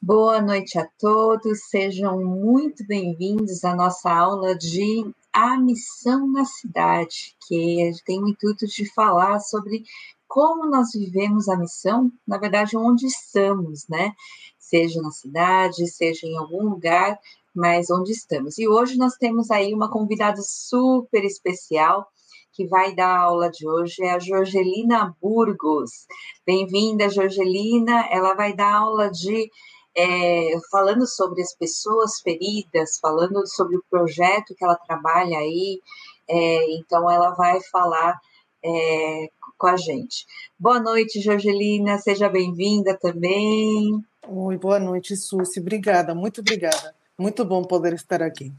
Boa noite a todos, sejam muito bem-vindos à nossa aula de A Missão na Cidade, que tem o intuito de falar sobre como nós vivemos a missão, na verdade, onde estamos, né? Seja na cidade, seja em algum lugar, mas onde estamos. E hoje nós temos aí uma convidada super especial que vai dar a aula de hoje, é a Jorgelina Burgos. Bem-vinda, Jorgelina. Ela vai dar aula de é, falando sobre as pessoas feridas, falando sobre o projeto que ela trabalha aí. É, então, ela vai falar é, com a gente. Boa noite, Jorgelina, seja bem-vinda também. Oi, boa noite, Susi. Obrigada, muito obrigada. Muito bom poder estar aqui.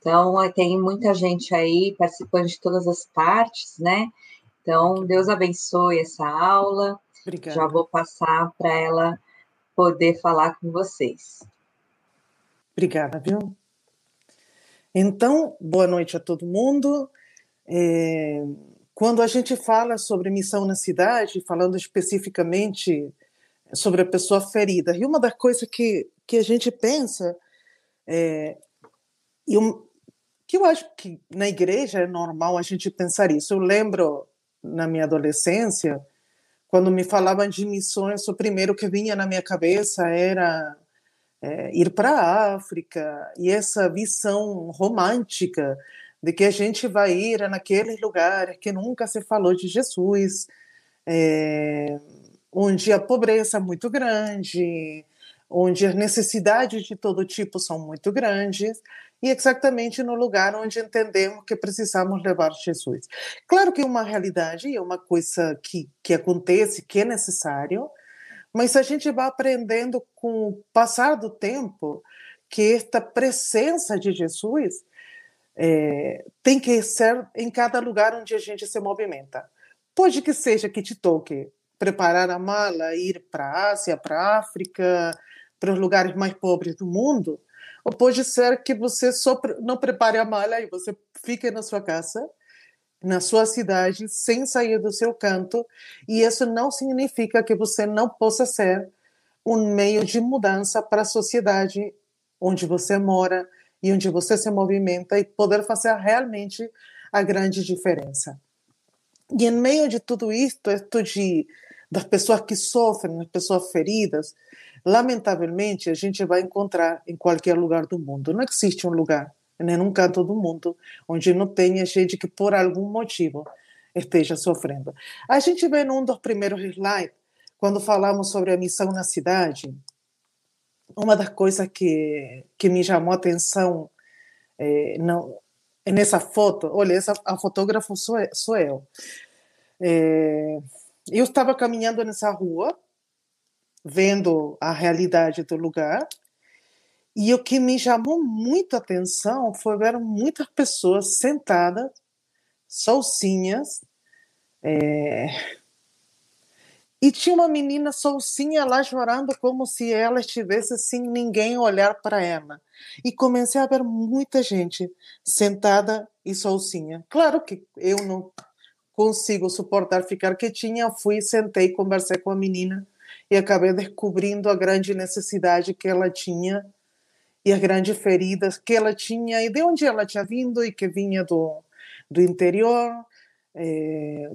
Então, tem muita gente aí participando de todas as partes, né? Então, Deus abençoe essa aula. Obrigada. Já vou passar para ela poder falar com vocês. Obrigada, viu? Então, boa noite a todo mundo. É, quando a gente fala sobre missão na cidade, falando especificamente sobre a pessoa ferida, e uma das coisas que, que a gente pensa, é, e um, que eu acho que na igreja é normal a gente pensar isso. Eu lembro na minha adolescência, quando me falavam de missões, o primeiro que vinha na minha cabeça era é, ir para a África. E essa visão romântica de que a gente vai ir naqueles lugares que nunca se falou de Jesus, é, onde a pobreza é muito grande, onde as necessidades de todo tipo são muito grandes, e exatamente no lugar onde entendemos que precisamos levar Jesus. Claro que é uma realidade, é uma coisa que, que acontece, que é necessário, mas a gente vai aprendendo com o passar do tempo que esta presença de Jesus é, tem que ser em cada lugar onde a gente se movimenta. Pode que seja que te toque preparar a mala, ir para a Ásia, para a África, para os lugares mais pobres do mundo, ou pode ser que você só não prepare a mala e você fique na sua casa, na sua cidade, sem sair do seu canto, e isso não significa que você não possa ser um meio de mudança para a sociedade onde você mora e onde você se movimenta e poder fazer realmente a grande diferença. E em meio de tudo isto, isto de das pessoas que sofrem, das pessoas feridas, lamentavelmente, a gente vai encontrar em qualquer lugar do mundo. Não existe um lugar, nem num canto do mundo, onde não tenha gente que, por algum motivo, esteja sofrendo. A gente vê num dos primeiros slides, quando falamos sobre a missão na cidade, uma das coisas que, que me chamou a atenção é, não, nessa foto, olha, essa, a fotógrafa sou, sou eu. É, eu estava caminhando nessa rua, vendo a realidade do lugar. E o que me chamou muita atenção foi ver muitas pessoas sentadas, sozinhas, é... e tinha uma menina sozinha lá chorando como se ela estivesse sem ninguém olhar para ela. E comecei a ver muita gente sentada e sozinha. Claro que eu não consigo suportar ficar quietinha, fui, sentei, conversei com a menina e acabei descobrindo a grande necessidade que ela tinha e as grandes feridas que ela tinha e de onde ela tinha vindo e que vinha do, do interior, é,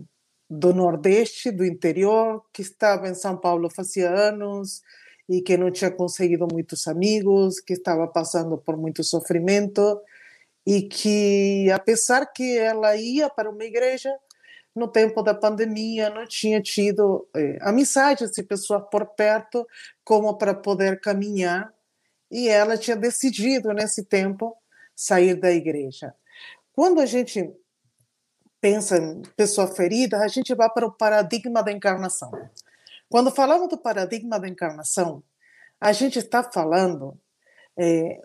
do Nordeste, do interior, que estava em São Paulo fazia anos e que não tinha conseguido muitos amigos, que estava passando por muito sofrimento e que, apesar que ela ia para uma igreja, no tempo da pandemia não tinha tido é, amizades e pessoas por perto como para poder caminhar e ela tinha decidido nesse tempo sair da igreja. Quando a gente pensa em pessoa ferida, a gente vai para o paradigma da encarnação. Quando falamos do paradigma da encarnação, a gente está falando, é,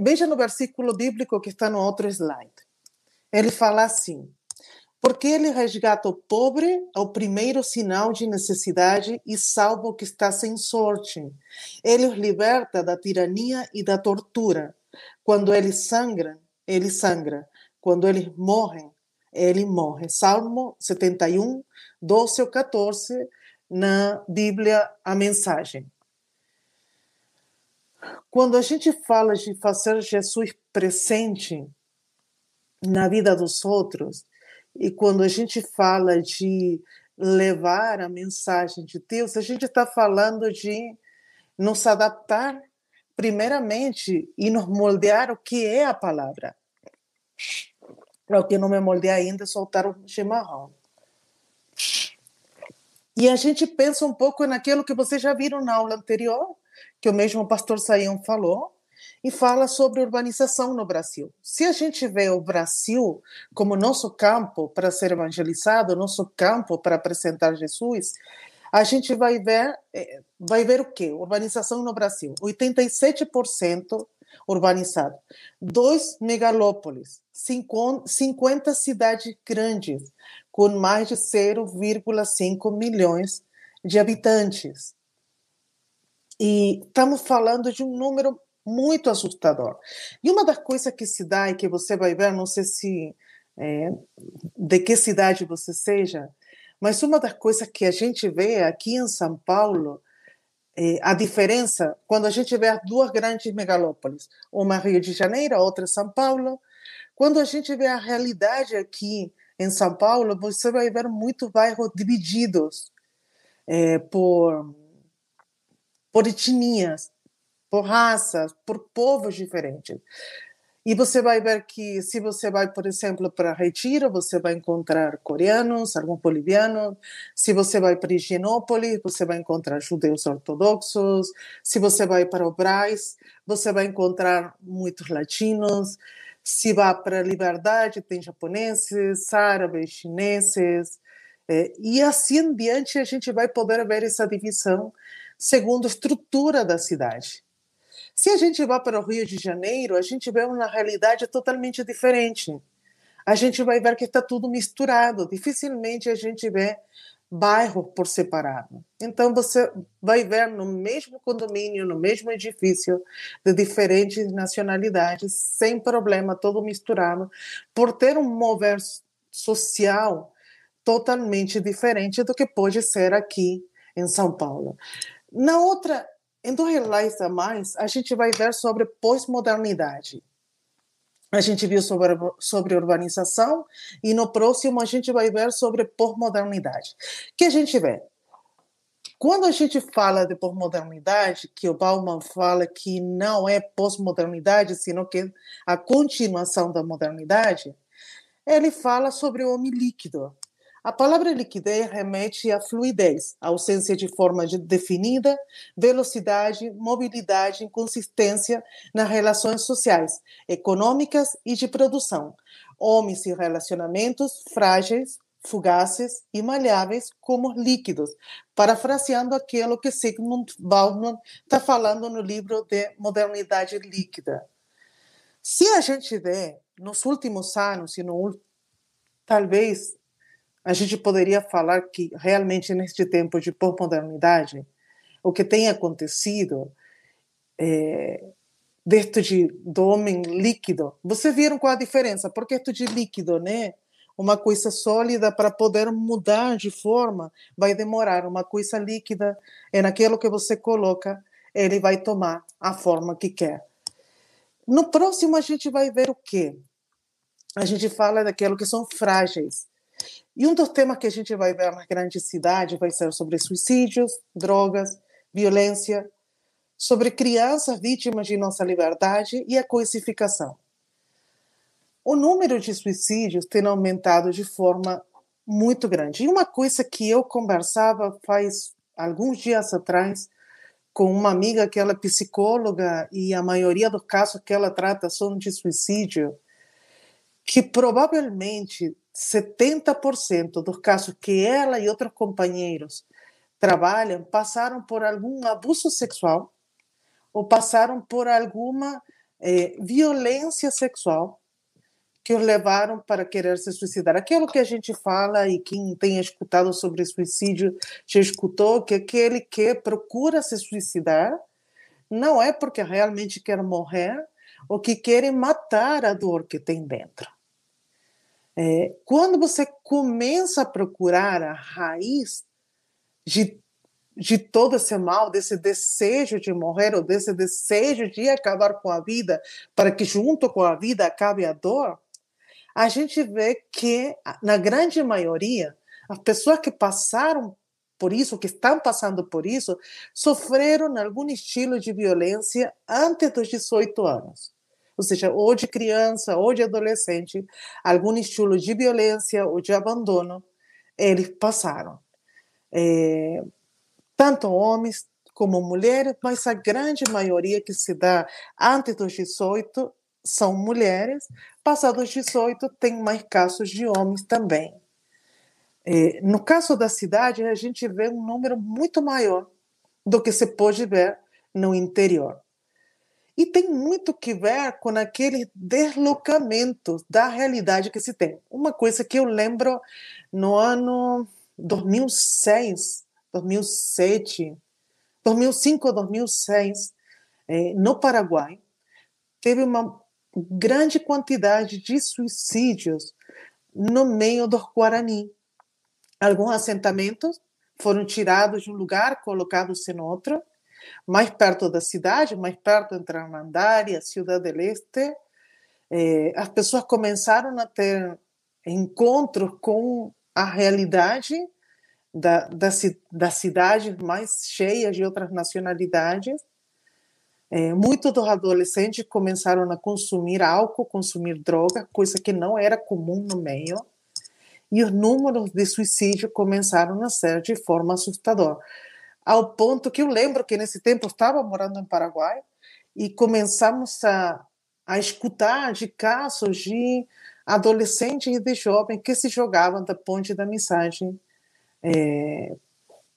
veja no versículo bíblico que está no outro slide. Ele fala assim: porque ele resgata o pobre ao primeiro sinal de necessidade e salva o que está sem sorte. Ele os liberta da tirania e da tortura. Quando eles sangram, ele sangra. Quando eles morrem, ele morre. Salmo 71, 12 ou 14, na Bíblia, a mensagem. quando a gente fala de fazer Jesus presente na vida dos outros, e quando a gente fala de levar a mensagem de Deus, a gente está falando de nos adaptar, primeiramente, e nos moldear o que é a palavra. Para o que não me moldei ainda, soltar o chimarrão. E a gente pensa um pouco naquilo que vocês já viram na aula anterior, que o mesmo pastor Saião falou, e fala sobre urbanização no Brasil. Se a gente vê o Brasil como nosso campo para ser evangelizado, nosso campo para apresentar Jesus, a gente vai ver, eh, vai ver o quê? Urbanização no Brasil. 87% urbanizado. Dois megalópolis, 50 cidades grandes, com mais de 0,5 milhões de habitantes. E estamos falando de um número muito assustador. E uma das coisas que se dá e que você vai ver, não sei se é, de que cidade você seja, mas uma das coisas que a gente vê aqui em São Paulo, é, a diferença, quando a gente vê as duas grandes megalópolis, uma Rio de Janeiro, a outra São Paulo, quando a gente vê a realidade aqui em São Paulo, você vai ver muitos bairros divididos é, por por etnias, por raças, por povos diferentes. E você vai ver que se você vai, por exemplo, para Retiro, você vai encontrar coreanos, alguns bolivianos. Se você vai para Higienópolis, você vai encontrar judeus ortodoxos. Se você vai para o você vai encontrar muitos latinos. Se vai para Liberdade, tem japoneses, árabes, chineses. É, e assim em diante a gente vai poder ver essa divisão segundo a estrutura da cidade. Se a gente vai para o Rio de Janeiro, a gente vê uma realidade totalmente diferente. A gente vai ver que está tudo misturado. Dificilmente a gente vê bairro por separado. Então você vai ver no mesmo condomínio, no mesmo edifício, de diferentes nacionalidades, sem problema, todo misturado, por ter um mover social totalmente diferente do que pode ser aqui em São Paulo. Na outra, em slides a mais, a gente vai ver sobre pós-modernidade. A gente viu sobre, sobre urbanização e no próximo a gente vai ver sobre pós-modernidade. O que a gente vê? Quando a gente fala de pós-modernidade, que o Bauman fala que não é pós-modernidade, sino que a continuação da modernidade, ele fala sobre o homem líquido. A palavra liquidez remete à fluidez, à ausência de forma definida, velocidade, mobilidade, inconsistência nas relações sociais, econômicas e de produção. Homens e relacionamentos frágeis, fugazes e maleáveis como líquidos, parafraseando aquilo que Sigmund Bauman está falando no livro de Modernidade Líquida. Se a gente vê nos últimos anos, e no, talvez a gente poderia falar que realmente neste tempo de pós-modernidade, o que tem acontecido é, deste de, do homem líquido, vocês viram qual a diferença? Porque isto de líquido, né? Uma coisa sólida para poder mudar de forma vai demorar. Uma coisa líquida é naquilo que você coloca, ele vai tomar a forma que quer. No próximo a gente vai ver o quê? A gente fala daquilo que são frágeis. E um dos temas que a gente vai ver nas grandes cidades vai ser sobre suicídios, drogas, violência, sobre crianças vítimas de nossa liberdade e a coisificação. O número de suicídios tem aumentado de forma muito grande. E uma coisa que eu conversava faz alguns dias atrás com uma amiga que ela é psicóloga e a maioria dos casos que ela trata são de suicídio, que provavelmente 70% dos casos que ela e outros companheiros trabalham passaram por algum abuso sexual ou passaram por alguma eh, violência sexual que os levaram para querer se suicidar. Aquilo que a gente fala e quem tem escutado sobre suicídio já escutou que aquele que procura se suicidar não é porque realmente quer morrer ou que quer matar a dor que tem dentro. É, quando você começa a procurar a raiz de, de todo esse mal, desse desejo de morrer, ou desse desejo de acabar com a vida, para que junto com a vida acabe a dor, a gente vê que, na grande maioria, as pessoas que passaram por isso, que estão passando por isso, sofreram algum estilo de violência antes dos 18 anos. Ou seja, ou de criança, ou de adolescente, algum estilo de violência ou de abandono, eles passaram. É, tanto homens como mulheres, mas a grande maioria que se dá antes dos 18 são mulheres, passados 18 tem mais casos de homens também. É, no caso da cidade, a gente vê um número muito maior do que se pode ver no interior. E tem muito que ver com aquele deslocamento da realidade que se tem. Uma coisa que eu lembro no ano 2006, 2007, 2005, 2006, no Paraguai, teve uma grande quantidade de suicídios no meio do Guarani. Alguns assentamentos foram tirados de um lugar, colocados em outro, mais perto da cidade, mais perto entre Armandária, Cidade del Este. Eh, as pessoas começaram a ter encontros com a realidade da, da, das cidades mais cheias de outras nacionalidades. É, muitos dos adolescentes começaram a consumir álcool, consumir droga, coisa que não era comum no meio. E os números de suicídio começaram a ser de forma assustadora. Ao ponto que eu lembro que nesse tempo estava morando em Paraguai e começamos a, a escutar de casos de adolescentes e de jovens que se jogavam da ponte da mensagem é,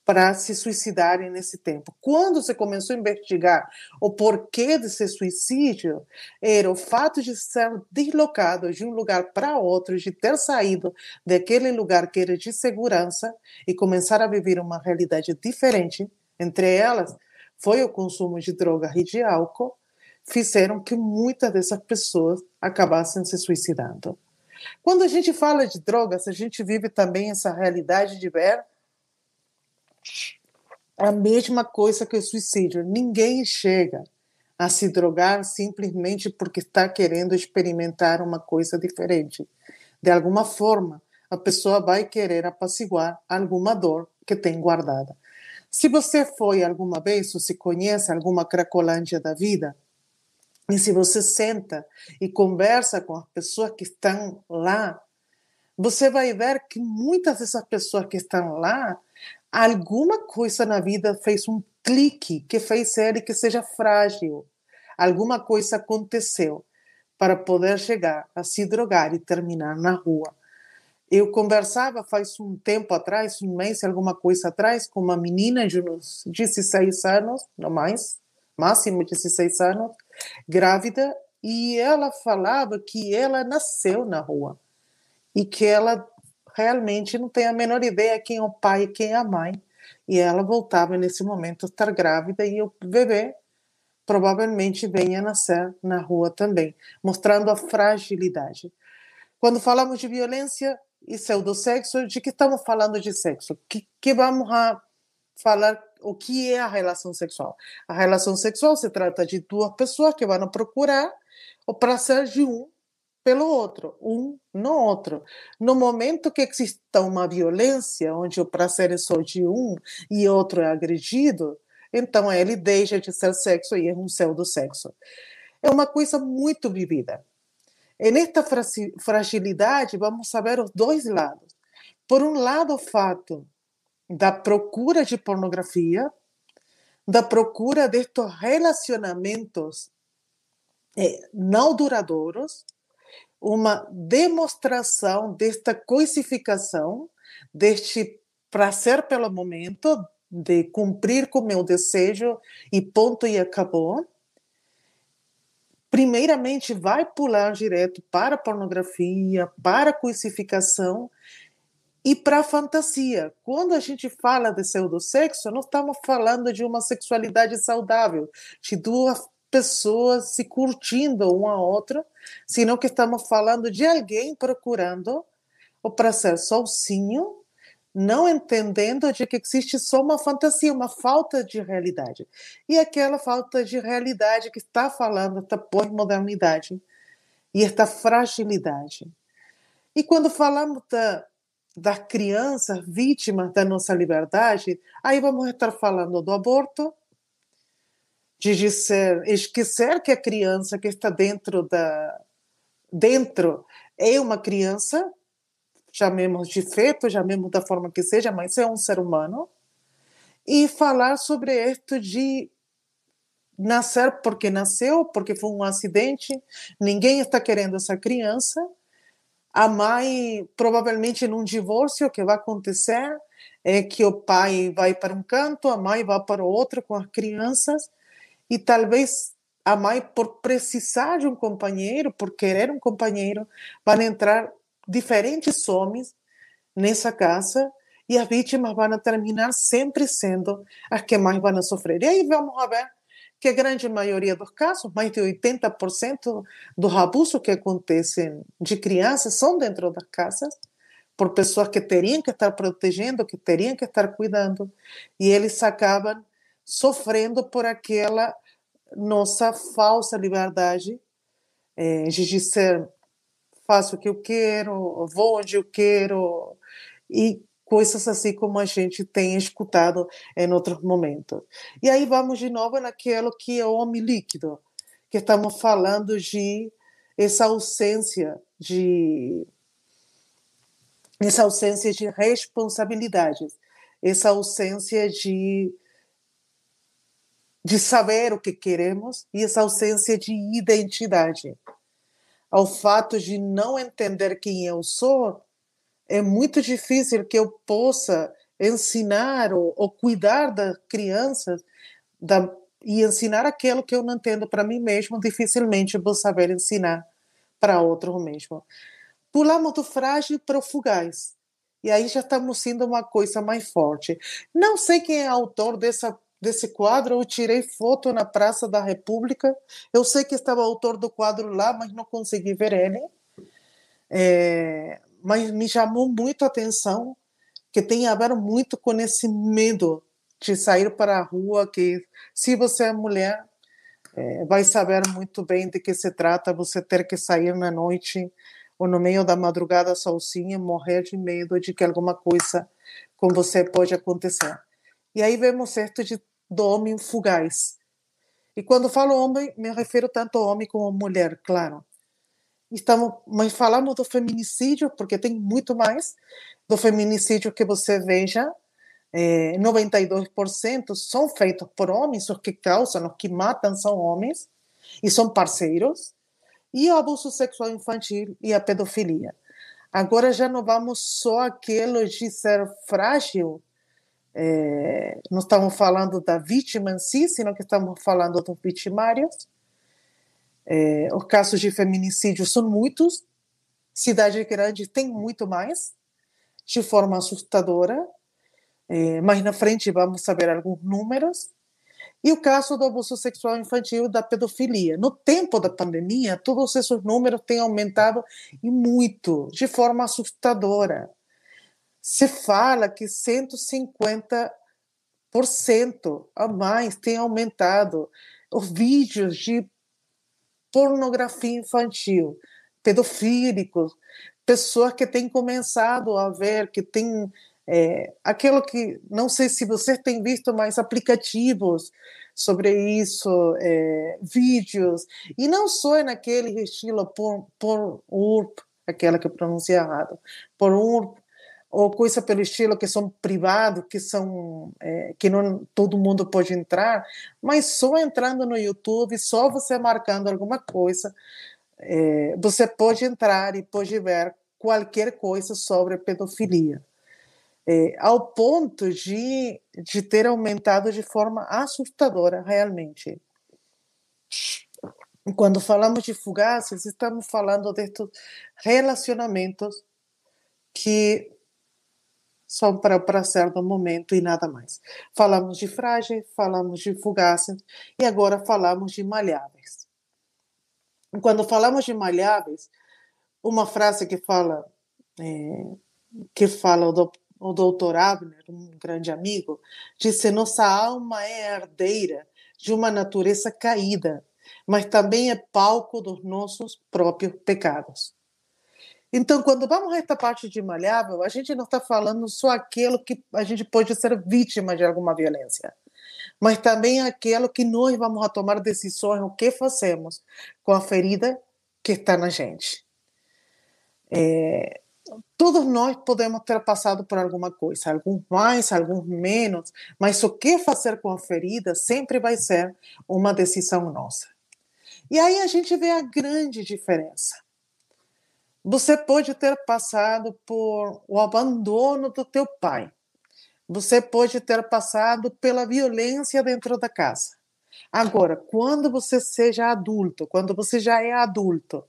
para se suicidarem nesse tempo. Quando se começou a investigar o porquê desse suicídio, era o fato de ser deslocado de um lugar para outro, de ter saído daquele lugar que era de segurança e começar a viver uma realidade diferente. Entre elas, foi o consumo de drogas e de álcool, fizeram que muitas dessas pessoas acabassem se suicidando. Quando a gente fala de drogas, a gente vive também essa realidade de ver a mesma coisa que o suicídio. Ninguém chega a se drogar simplesmente porque está querendo experimentar uma coisa diferente. De alguma forma, a pessoa vai querer apaciguar alguma dor que tem guardada. Se você foi alguma vez ou se conhece alguma cracolândia da vida, e se você senta e conversa com as pessoas que estão lá, você vai ver que muitas dessas pessoas que estão lá, alguma coisa na vida fez um clique que fez ele que seja frágil. Alguma coisa aconteceu para poder chegar a se drogar e terminar na rua. Eu conversava faz um tempo atrás, um mês, alguma coisa atrás, com uma menina de uns 16 anos, não mais, máximo 16 anos, grávida, e ela falava que ela nasceu na rua e que ela realmente não tem a menor ideia quem é o pai e quem é a mãe. E ela voltava nesse momento a estar grávida e o bebê provavelmente venha nascer na rua também, mostrando a fragilidade. Quando falamos de violência e pseudo-sexo, de que estamos falando de sexo? Que, que vamos falar o que é a relação sexual. A relação sexual se trata de duas pessoas que vão procurar o prazer de um pelo outro, um no outro. No momento que exista uma violência, onde o prazer é só de um e outro é agredido, então ele deixa de ser sexo e é um pseudo-sexo. É uma coisa muito vivida. E nesta fragilidade, vamos saber os dois lados. Por um lado, o fato da procura de pornografia, da procura destes relacionamentos eh, não duradouros, uma demonstração desta coisificação, deste prazer pelo momento, de cumprir com meu desejo e ponto e acabou. Primeiramente, vai pular direto para a pornografia, para a coisificação e para a fantasia. Quando a gente fala de pseudossexo, não estamos falando de uma sexualidade saudável, de duas pessoas se curtindo uma a outra, senão que estamos falando de alguém procurando o prazer sozinho, não entendendo de que existe só uma fantasia, uma falta de realidade. E aquela falta de realidade que está falando da pós-modernidade e esta fragilidade. E quando falamos da, da criança vítima da nossa liberdade, aí vamos estar falando do aborto, de dizer, esquecer que a criança que está dentro da dentro é uma criança chamemos de feto, chamemos da forma que seja, mas é um ser humano, e falar sobre isto de nascer porque nasceu, porque foi um acidente, ninguém está querendo essa criança, a mãe, provavelmente num divórcio, o que vai acontecer é que o pai vai para um canto, a mãe vai para o outro com as crianças, e talvez a mãe, por precisar de um companheiro, por querer um companheiro, vai entrar diferentes homens nessa casa e as vítimas vão terminar sempre sendo as que mais vão sofrer. E aí vamos ver que a grande maioria dos casos, mais de 80% dos abusos que acontecem de crianças são dentro das casas, por pessoas que teriam que estar protegendo, que teriam que estar cuidando, e eles acabam sofrendo por aquela nossa falsa liberdade é, de ser faço o que eu quero, vou onde eu quero, e coisas assim como a gente tem escutado em outros momentos. E aí vamos de novo naquilo que é o homem líquido, que estamos falando de essa ausência de essa ausência de responsabilidades, essa ausência de de saber o que queremos e essa ausência de identidade ao fato de não entender quem eu sou, é muito difícil que eu possa ensinar ou, ou cuidar das crianças da, e ensinar aquilo que eu não entendo para mim mesmo, dificilmente vou saber ensinar para outro mesmo. Pulamos do frágil para o fugaz. E aí já estamos sendo uma coisa mais forte. Não sei quem é autor dessa desse quadro, eu tirei foto na Praça da República. Eu sei que estava o autor do quadro lá, mas não consegui ver ele. É, mas me chamou muito a atenção que tem a ver muito com esse medo de sair para a rua, que se você é mulher, é, vai saber muito bem de que se trata você ter que sair na noite ou no meio da madrugada sozinha, morrer de medo de que alguma coisa com você pode acontecer. E aí vemos certo de do homem fugaz. E quando falo homem, me refiro tanto ao homem como à mulher, claro. Estamos, mas falamos do feminicídio, porque tem muito mais do feminicídio que você veja. É, 92% são feitos por homens, os que causam, os que matam são homens, e são parceiros. E o abuso sexual infantil e a pedofilia. Agora já não vamos só aquilo de ser frágil, é, não estamos falando da vítima em si, senão que estamos falando dos vitimários. É, os casos de feminicídio são muitos, cidade grande tem muito mais, de forma assustadora, é, mais na frente vamos saber alguns números. E o caso do abuso sexual infantil da pedofilia. No tempo da pandemia, todos esses números têm aumentado e muito, de forma assustadora se fala que 150% a mais tem aumentado os vídeos de pornografia infantil, pedofílicos, pessoas que têm começado a ver, que têm é, aquilo que, não sei se você tem visto mais aplicativos sobre isso, é, vídeos, e não só naquele estilo por, por URP, aquela que eu pronunciei errado, por URP, ou coisa pelo estilo que são privados, que são é, que não todo mundo pode entrar, mas só entrando no YouTube, só você marcando alguma coisa, é, você pode entrar e pode ver qualquer coisa sobre pedofilia. É, ao ponto de, de ter aumentado de forma assustadora, realmente. Quando falamos de fugaces, estamos falando destes relacionamentos que só para o prazer do momento e nada mais. Falamos de frágeis, falamos de fugazes e agora falamos de malháveis. Quando falamos de malháveis, uma frase que fala é, que fala do o doutor Abner, um grande amigo, disse: nossa alma é herdeira de uma natureza caída, mas também é palco dos nossos próprios pecados. Então, quando vamos a esta parte de malhável, a gente não está falando só aquilo que a gente pode ser vítima de alguma violência, mas também aquilo que nós vamos a tomar decisões, o que fazemos com a ferida que está na gente. É, todos nós podemos ter passado por alguma coisa, alguns mais, alguns menos, mas o que fazer com a ferida sempre vai ser uma decisão nossa. E aí a gente vê a grande diferença. Você pode ter passado por o abandono do teu pai. Você pode ter passado pela violência dentro da casa. Agora, quando você seja adulto, quando você já é adulto,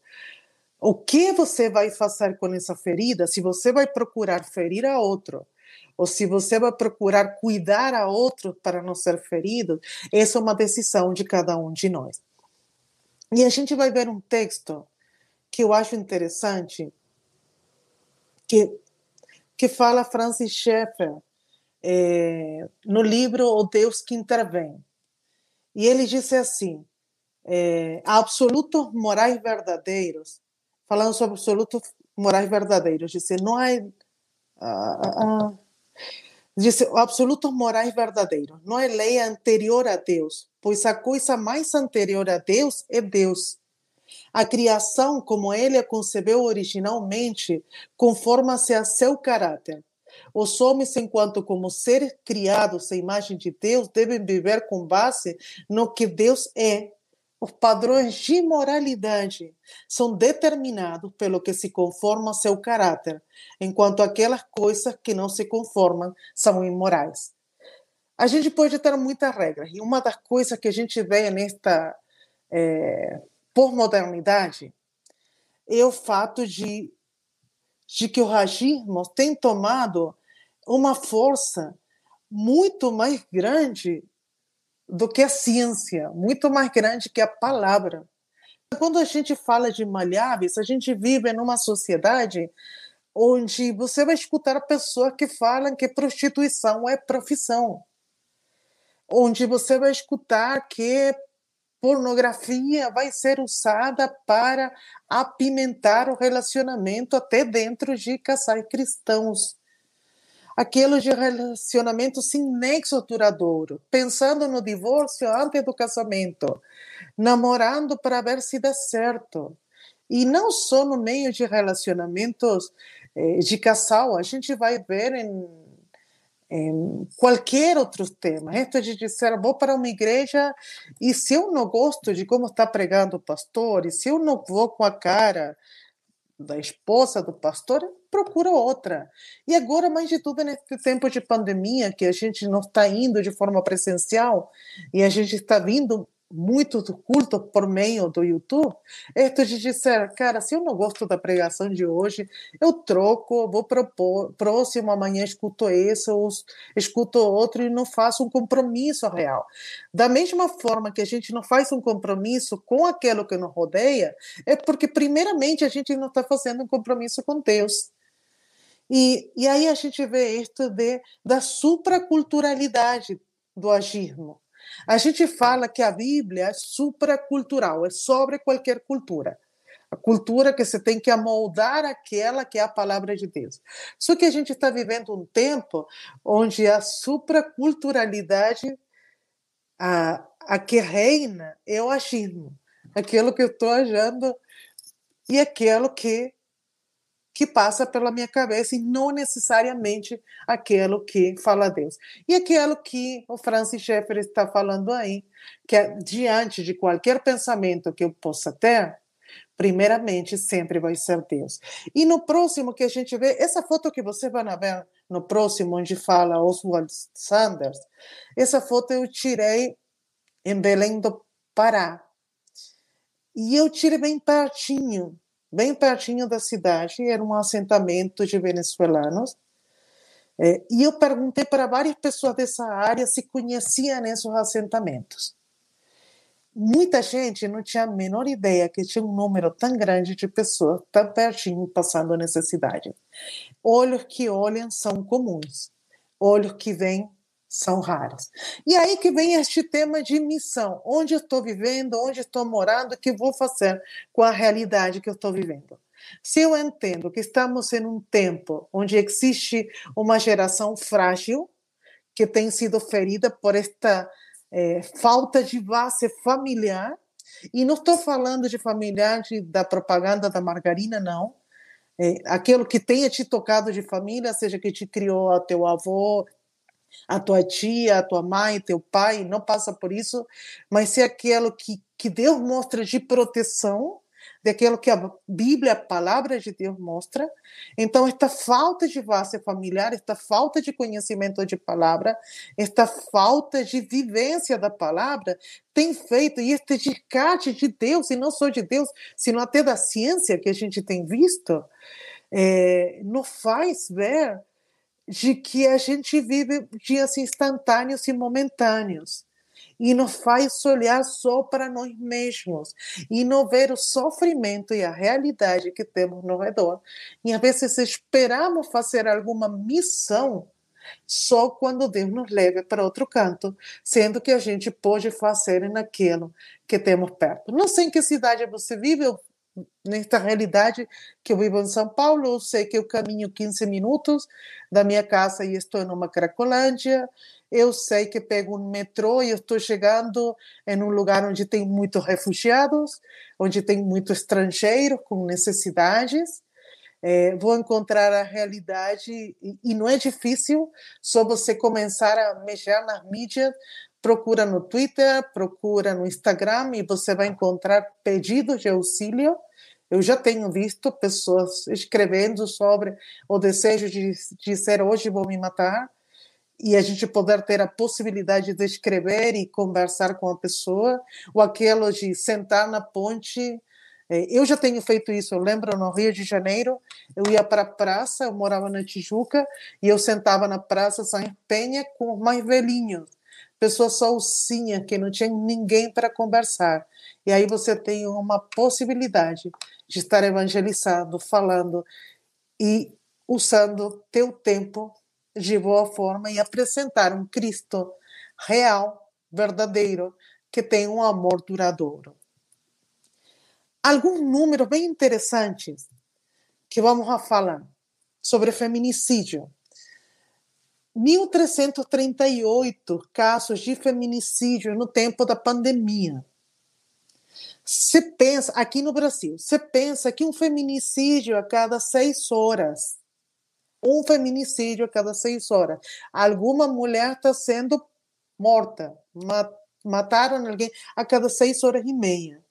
o que você vai fazer com essa ferida? Se você vai procurar ferir a outro, ou se você vai procurar cuidar a outro para não ser ferido, essa é uma decisão de cada um de nós. E a gente vai ver um texto que eu acho interessante, que, que fala Francis Schaeffer é, no livro O Deus que Intervém. E ele disse assim: é, absolutos morais verdadeiros, falando sobre absolutos morais verdadeiros, disse: não há. Ah, ah, ah, disse: absolutos morais verdadeiros, não é lei anterior a Deus, pois a coisa mais anterior a Deus é Deus. A criação, como ele a concebeu originalmente, conforma-se a seu caráter. Os homens, enquanto como seres criados à imagem de Deus, devem viver com base no que Deus é. Os padrões de moralidade são determinados pelo que se conforma a seu caráter, enquanto aquelas coisas que não se conformam são imorais. A gente pode ter muitas regras, e uma das coisas que a gente vê nesta é, por modernidade é o fato de, de que o racismo tem tomado uma força muito mais grande do que a ciência, muito mais grande que a palavra. Quando a gente fala de malháveis, a gente vive numa sociedade onde você vai escutar pessoas que falam que prostituição é profissão, onde você vai escutar que pornografia vai ser usada para apimentar o relacionamento até dentro de casais cristãos. Aquilo de relacionamento sem nexo duradouro, pensando no divórcio antes do casamento, namorando para ver se dá certo. E não só no meio de relacionamentos eh, de casal, a gente vai ver em qualquer outro tema. Esto de dizer, vou para uma igreja e se eu não gosto de como está pregando o pastor, e se eu não vou com a cara da esposa do pastor, procura outra. E agora, mais de tudo, nesse tempo de pandemia, que a gente não está indo de forma presencial e a gente está vindo muito culto por meio do YouTube, é de dizer, cara, se eu não gosto da pregação de hoje, eu troco, vou propor, próximo amanhã escuto esse, ou escuto outro e não faço um compromisso real. Da mesma forma que a gente não faz um compromisso com aquilo que nos rodeia, é porque, primeiramente, a gente não está fazendo um compromisso com Deus. E, e aí a gente vê isto de, da supraculturalidade do agismo a gente fala que a Bíblia é supracultural, é sobre qualquer cultura. A cultura que você tem que amoldar aquela que é a palavra de Deus. Só que a gente está vivendo um tempo onde a supraculturalidade, a, a que reina, é o achismo. Aquilo que eu estou achando e aquilo que que passa pela minha cabeça e não necessariamente aquilo que fala Deus. E aquilo que o Francis Schaeffer está falando aí, que é, diante de qualquer pensamento que eu possa ter, primeiramente sempre vai ser Deus. E no próximo que a gente vê, essa foto que você vai ver no próximo, onde fala Oswald Sanders, essa foto eu tirei em Belém do Pará. E eu tirei bem pertinho bem pertinho da cidade, era um assentamento de venezuelanos. É, e eu perguntei para várias pessoas dessa área se conheciam esses assentamentos. muita gente não tinha a menor ideia que tinha um número tão grande de pessoas tão pertinho passando necessidade. Olhos que olham são comuns, olhos que vêm são raros. E aí que vem este tema de missão: onde estou vivendo, onde estou morando, o que vou fazer com a realidade que eu estou vivendo. Se eu entendo que estamos em um tempo onde existe uma geração frágil que tem sido ferida por esta é, falta de base familiar, e não estou falando de familiar de, da propaganda da margarina, não. É, aquilo que tenha te tocado de família, seja que te criou teu avô, a tua tia, a tua mãe, teu pai, não passa por isso, mas se é aquilo que, que Deus mostra de proteção, daquilo que a Bíblia, a palavra de Deus mostra. Então, esta falta de base familiar, esta falta de conhecimento de palavra, esta falta de vivência da palavra tem feito, e este descarte de Deus, e não só de Deus, sino até da ciência que a gente tem visto, é, nos faz ver de que a gente vive dias instantâneos e momentâneos e nos faz olhar só para nós mesmos e não ver o sofrimento e a realidade que temos no redor. E às vezes esperamos fazer alguma missão só quando Deus nos leve para outro canto, sendo que a gente pode fazer naquilo que temos perto. Não sei em que cidade você vive, eu nesta realidade que eu vivo em São Paulo, eu sei que eu caminho 15 minutos da minha casa e estou numa Cracolândia, eu sei que pego um metrô e estou chegando em um lugar onde tem muitos refugiados, onde tem muito estrangeiro com necessidades, é, vou encontrar a realidade e, e não é difícil, só você começar a mexer nas mídias, procura no Twitter, procura no Instagram e você vai encontrar pedidos de auxílio. Eu já tenho visto pessoas escrevendo sobre o desejo de dizer hoje vou me matar e a gente poder ter a possibilidade de escrever e conversar com a pessoa, ou aquilo de sentar na ponte. É, eu já tenho feito isso, eu lembro no Rio de Janeiro, eu ia para a praça, eu morava na Tijuca, e eu sentava na praça São Penha com os mais velhinhos pessoa sozinha, que não tinha ninguém para conversar. E aí você tem uma possibilidade de estar evangelizando, falando e usando teu tempo de boa forma e apresentar um Cristo real, verdadeiro, que tem um amor duradouro. Alguns números bem interessantes que vamos a falar sobre feminicídio. 1.338 casos de feminicídio no tempo da pandemia. Você pensa, aqui no Brasil, você pensa que um feminicídio a cada seis horas, um feminicídio a cada seis horas, alguma mulher está sendo morta, mataram alguém a cada seis horas e meia.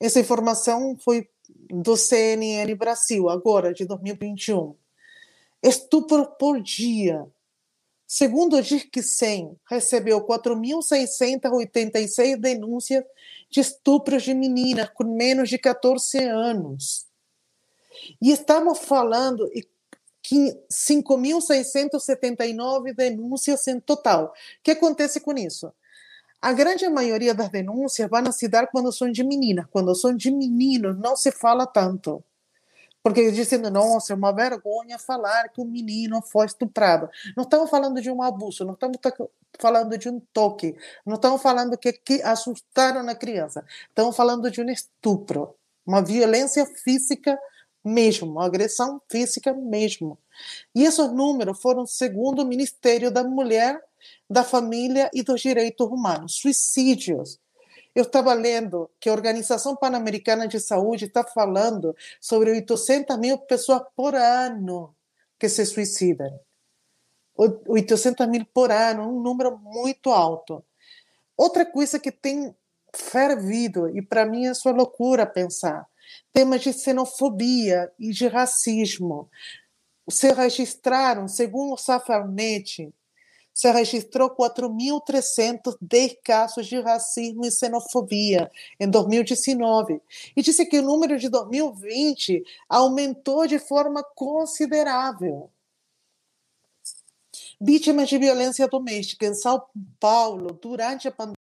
Essa informação foi do CNN Brasil, agora, de 2021. Estupro por dia, Segundo o DIRC 100, recebeu 4.686 denúncias de estupros de meninas com menos de 14 anos. E estamos falando de 5.679 denúncias em total. O que acontece com isso? A grande maioria das denúncias vão se dar quando são de meninas. Quando são de meninos, não se fala tanto. Porque dizendo, nossa, é uma vergonha falar que o menino foi estuprado. Não estamos falando de um abuso, não estamos falando de um toque, não estamos falando que, que assustaram a criança. Estamos falando de um estupro, uma violência física mesmo, uma agressão física mesmo. E esses números foram segundo o Ministério da Mulher, da Família e dos Direitos Humanos. Suicídios eu estava lendo que a Organização Pan-Americana de Saúde está falando sobre 800 mil pessoas por ano que se suicidam. 800 mil por ano, um número muito alto. Outra coisa que tem fervido, e para mim é só loucura pensar, temas de xenofobia e de racismo. Se registraram, segundo o Safarnet, se registrou 4.310 casos de racismo e xenofobia em 2019. E disse que o número de 2020 aumentou de forma considerável. Vítimas de violência doméstica em São Paulo durante a pandemia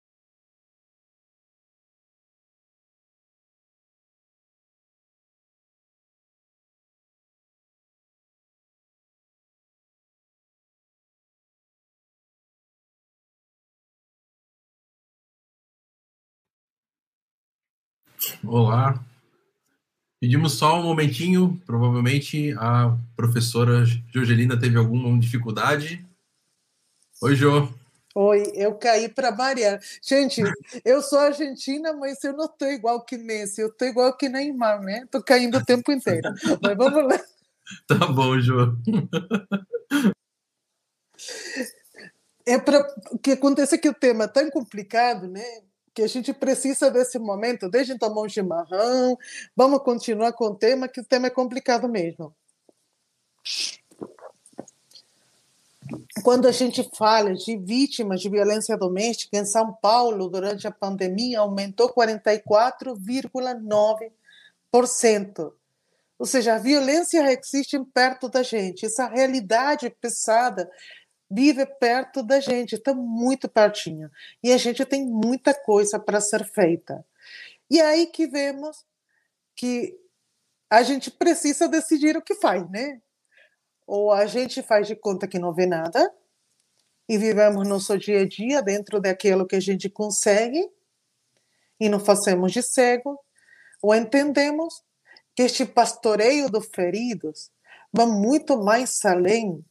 Olá. Pedimos só um momentinho, provavelmente a professora Jorgelina teve alguma dificuldade. Oi, Jô. Oi, eu caí para variar. Gente, eu sou argentina, mas eu não estou igual que Messi, eu estou igual que Neymar, né? Estou caindo o tempo inteiro. Mas vamos lá. Tá bom, Jô. É para o que acontece é que o tema é tão complicado, né? Que a gente precisa desse momento, desde tomar um chimarrão, vamos continuar com o tema, que o tema é complicado mesmo. Quando a gente fala de vítimas de violência doméstica em São Paulo durante a pandemia, aumentou 44,9%. Ou seja, a violência existe perto da gente. Essa realidade pesada vive perto da gente, está muito pertinho. E a gente tem muita coisa para ser feita. E é aí que vemos que a gente precisa decidir o que faz, né? Ou a gente faz de conta que não vê nada e vivemos nosso dia a dia dentro daquilo que a gente consegue e não fazemos de cego, ou entendemos que este pastoreio dos feridos vai muito mais além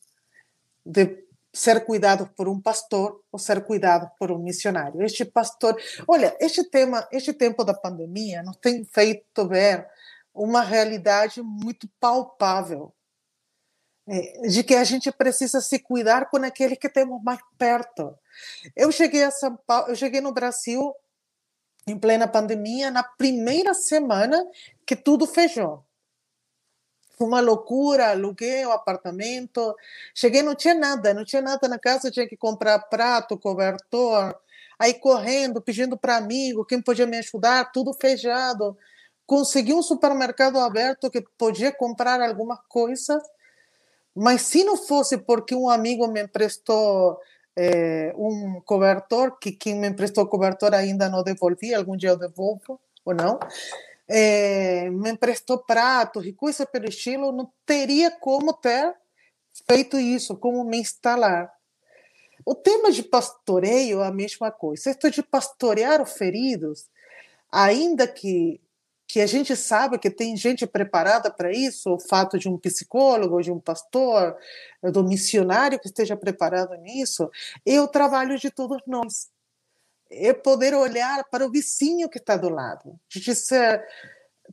de ser cuidado por um pastor ou ser cuidado por um missionário. Este pastor, olha, este tema, este tempo da pandemia nos tem feito ver uma realidade muito palpável é, de que a gente precisa se cuidar com aqueles que temos mais perto. Eu cheguei a São Paulo, eu cheguei no Brasil em plena pandemia na primeira semana que tudo fechou. Uma loucura, aluguei o apartamento. Cheguei, não tinha nada, não tinha nada na casa, tinha que comprar prato, cobertor. Aí correndo, pedindo para amigo, quem podia me ajudar, tudo fechado. Consegui um supermercado aberto que podia comprar algumas coisas, mas se não fosse porque um amigo me emprestou é, um cobertor, que quem me emprestou cobertor ainda não devolvi, algum dia eu devolvo ou não é, me emprestou pratos e coisas pelo estilo, não teria como ter feito isso, como me instalar. O tema de pastoreio é a mesma coisa. Isto de pastorear os feridos, ainda que que a gente sabe que tem gente preparada para isso, o fato de um psicólogo, de um pastor, do missionário que esteja preparado nisso, é o trabalho de todos nós é poder olhar para o vizinho que está do lado. Dizer,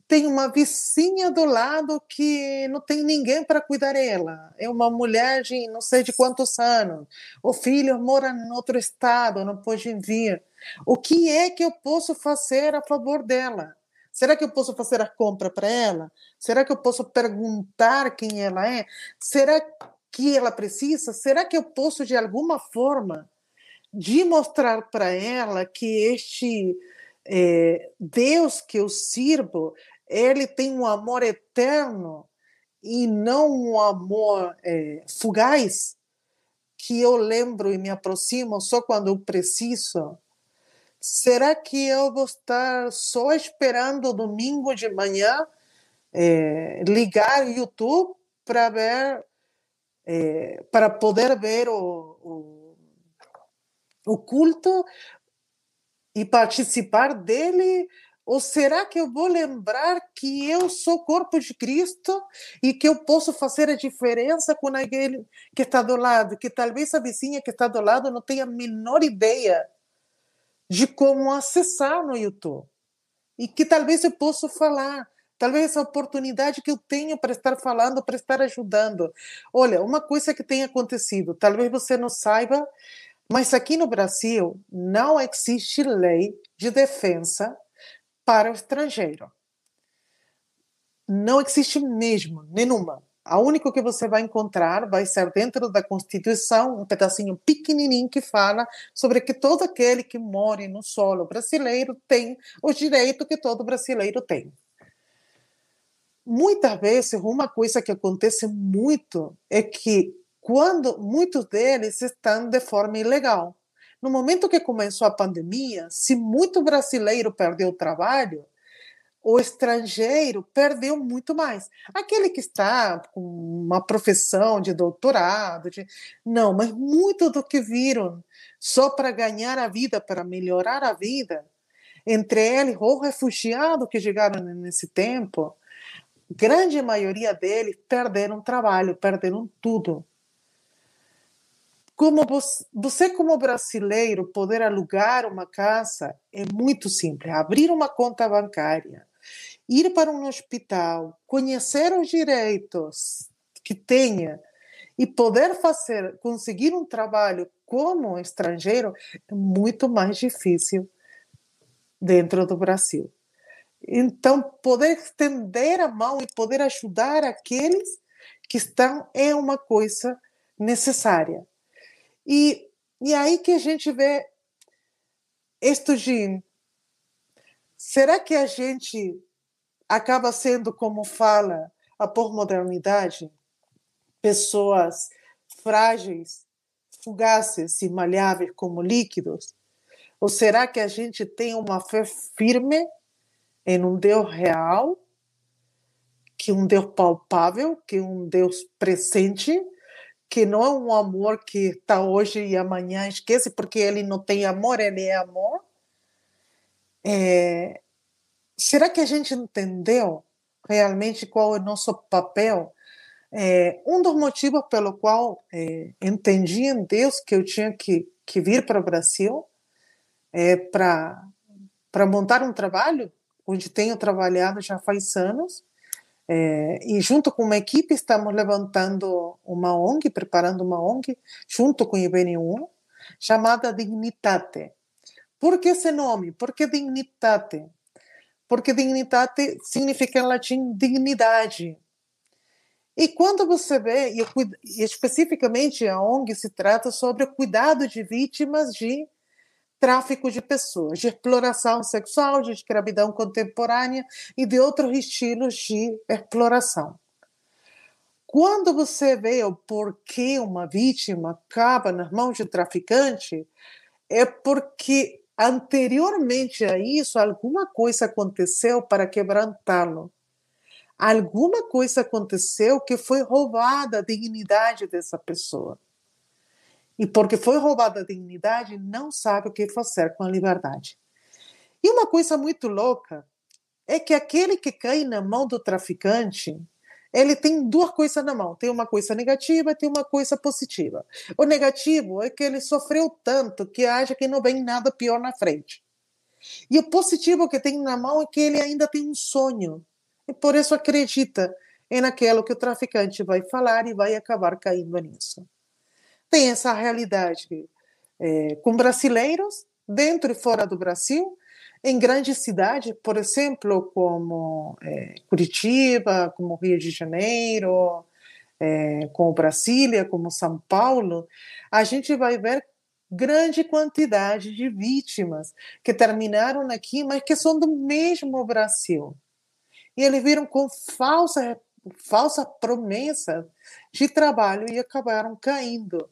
tem uma vizinha do lado que não tem ninguém para cuidar dela. É uma mulher de não sei de quantos anos. O filho mora em outro estado, não pode vir. O que é que eu posso fazer a favor dela? Será que eu posso fazer a compra para ela? Será que eu posso perguntar quem ela é? Será que ela precisa? Será que eu posso, de alguma forma, de mostrar para ela que este é, Deus que eu sirvo, ele tem um amor eterno e não um amor é, fugaz, que eu lembro e me aproximo só quando eu preciso. Será que eu vou estar só esperando domingo de manhã é, ligar YouTube para ver, é, para poder ver o, o o culto e participar dele? Ou será que eu vou lembrar que eu sou corpo de Cristo e que eu posso fazer a diferença com aquele que está do lado? Que talvez a vizinha que está do lado não tenha a menor ideia de como acessar no YouTube. E que talvez eu possa falar. Talvez essa oportunidade que eu tenho para estar falando, para estar ajudando. Olha, uma coisa que tem acontecido, talvez você não saiba, mas aqui no Brasil não existe lei de defesa para o estrangeiro. Não existe mesmo, nenhuma. A única que você vai encontrar vai ser dentro da Constituição, um pedacinho pequenininho que fala sobre que todo aquele que mora no solo brasileiro tem o direito que todo brasileiro tem. Muitas vezes, uma coisa que acontece muito é que quando muitos deles estão de forma ilegal. No momento que começou a pandemia, se muito brasileiro perdeu o trabalho, o estrangeiro perdeu muito mais. Aquele que está com uma profissão de doutorado, de... não, mas muito do que viram só para ganhar a vida, para melhorar a vida, entre eles os refugiados que chegaram nesse tempo, grande maioria deles perderam trabalho, perderam tudo. Como você, como brasileiro, poder alugar uma casa é muito simples. Abrir uma conta bancária, ir para um hospital, conhecer os direitos que tenha e poder fazer, conseguir um trabalho como estrangeiro é muito mais difícil dentro do Brasil. Então, poder estender a mão e poder ajudar aqueles que estão é uma coisa necessária. E, e aí que a gente vê isto de será que a gente acaba sendo, como fala a por-modernidade, pessoas frágeis, fugazes e malháveis como líquidos? Ou será que a gente tem uma fé firme em um Deus real, que um Deus palpável, que um Deus presente, que não é um amor que está hoje e amanhã esquece, porque ele não tem amor, ele é amor. É... Será que a gente entendeu realmente qual é o nosso papel? É... um dos motivos pelo qual é, entendi em Deus que eu tinha que, que vir para o Brasil é para montar um trabalho onde tenho trabalhado já faz anos é, e junto com uma equipe estamos levantando uma ONG, preparando uma ONG, junto com o IBNU, chamada Dignitate. Por que esse nome? Por que Dignitate? Porque Dignitate significa em latim dignidade. E quando você vê, e especificamente a ONG se trata sobre o cuidado de vítimas de tráfico de pessoas, de exploração sexual, de escravidão contemporânea e de outros estilos de exploração. Quando você vê o porquê uma vítima acaba nas mãos de traficante, é porque anteriormente a isso alguma coisa aconteceu para quebrantá-lo. Alguma coisa aconteceu que foi roubada a dignidade dessa pessoa e porque foi roubada a dignidade, não sabe o que fazer com a liberdade. E uma coisa muito louca é que aquele que cai na mão do traficante, ele tem duas coisas na mão. Tem uma coisa negativa e tem uma coisa positiva. O negativo é que ele sofreu tanto que acha que não vem nada pior na frente. E o positivo que tem na mão é que ele ainda tem um sonho. E por isso acredita em aquilo que o traficante vai falar e vai acabar caindo nisso tem essa realidade é, com brasileiros dentro e fora do Brasil, em grandes cidades, por exemplo, como é, Curitiba, como Rio de Janeiro, é, como Brasília, como São Paulo, a gente vai ver grande quantidade de vítimas que terminaram aqui, mas que são do mesmo Brasil. E eles viram com falsa falsa promessa de trabalho e acabaram caindo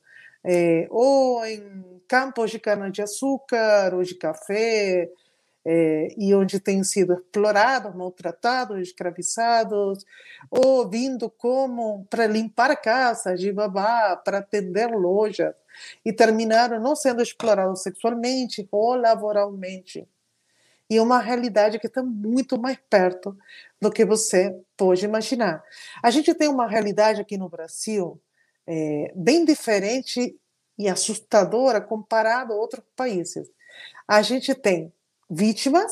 é, ou em campos de cana-de-açúcar ou de café, é, e onde têm sido explorados, maltratados, escravizados, ou vindo como para limpar casa de babá, para atender lojas, e terminaram não sendo explorados sexualmente ou laboralmente. E é uma realidade que está muito mais perto do que você pode imaginar. A gente tem uma realidade aqui no Brasil é, bem diferente e assustadora comparado a outros países. A gente tem vítimas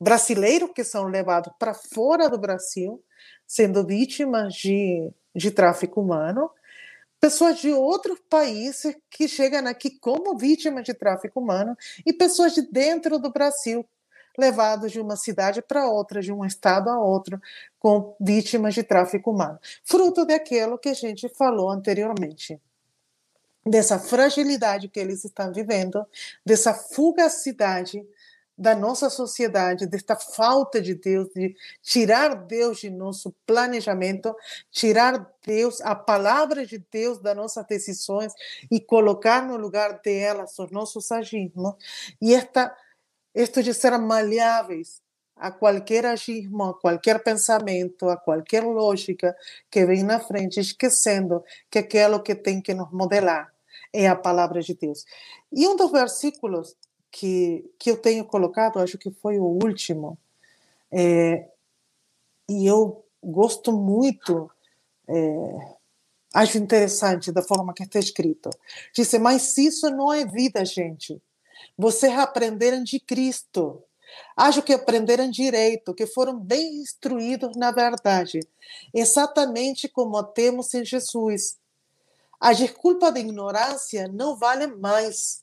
brasileiros que são levados para fora do Brasil, sendo vítimas de, de tráfico humano, pessoas de outros países que chegam aqui como vítimas de tráfico humano e pessoas de dentro do Brasil levados de uma cidade para outra, de um estado a outro, com vítimas de tráfico humano, fruto daquilo que a gente falou anteriormente. Dessa fragilidade que eles estão vivendo, dessa fugacidade da nossa sociedade, desta falta de Deus, de tirar Deus de nosso planejamento, tirar Deus, a palavra de Deus das nossas decisões e colocar no lugar delas os nossos agismos, e esta isto de ser maleáveis a qualquer agismo, a qualquer pensamento, a qualquer lógica que vem na frente, esquecendo que aquilo que tem que nos modelar é a palavra de Deus. E um dos versículos que, que eu tenho colocado, acho que foi o último, é, e eu gosto muito, é, acho interessante da forma que está escrito. Disse, mas isso não é vida, gente. Vocês aprenderam de Cristo. Acho que aprenderam direito, que foram bem instruídos na verdade, exatamente como temos em Jesus. A desculpa da ignorância não vale mais.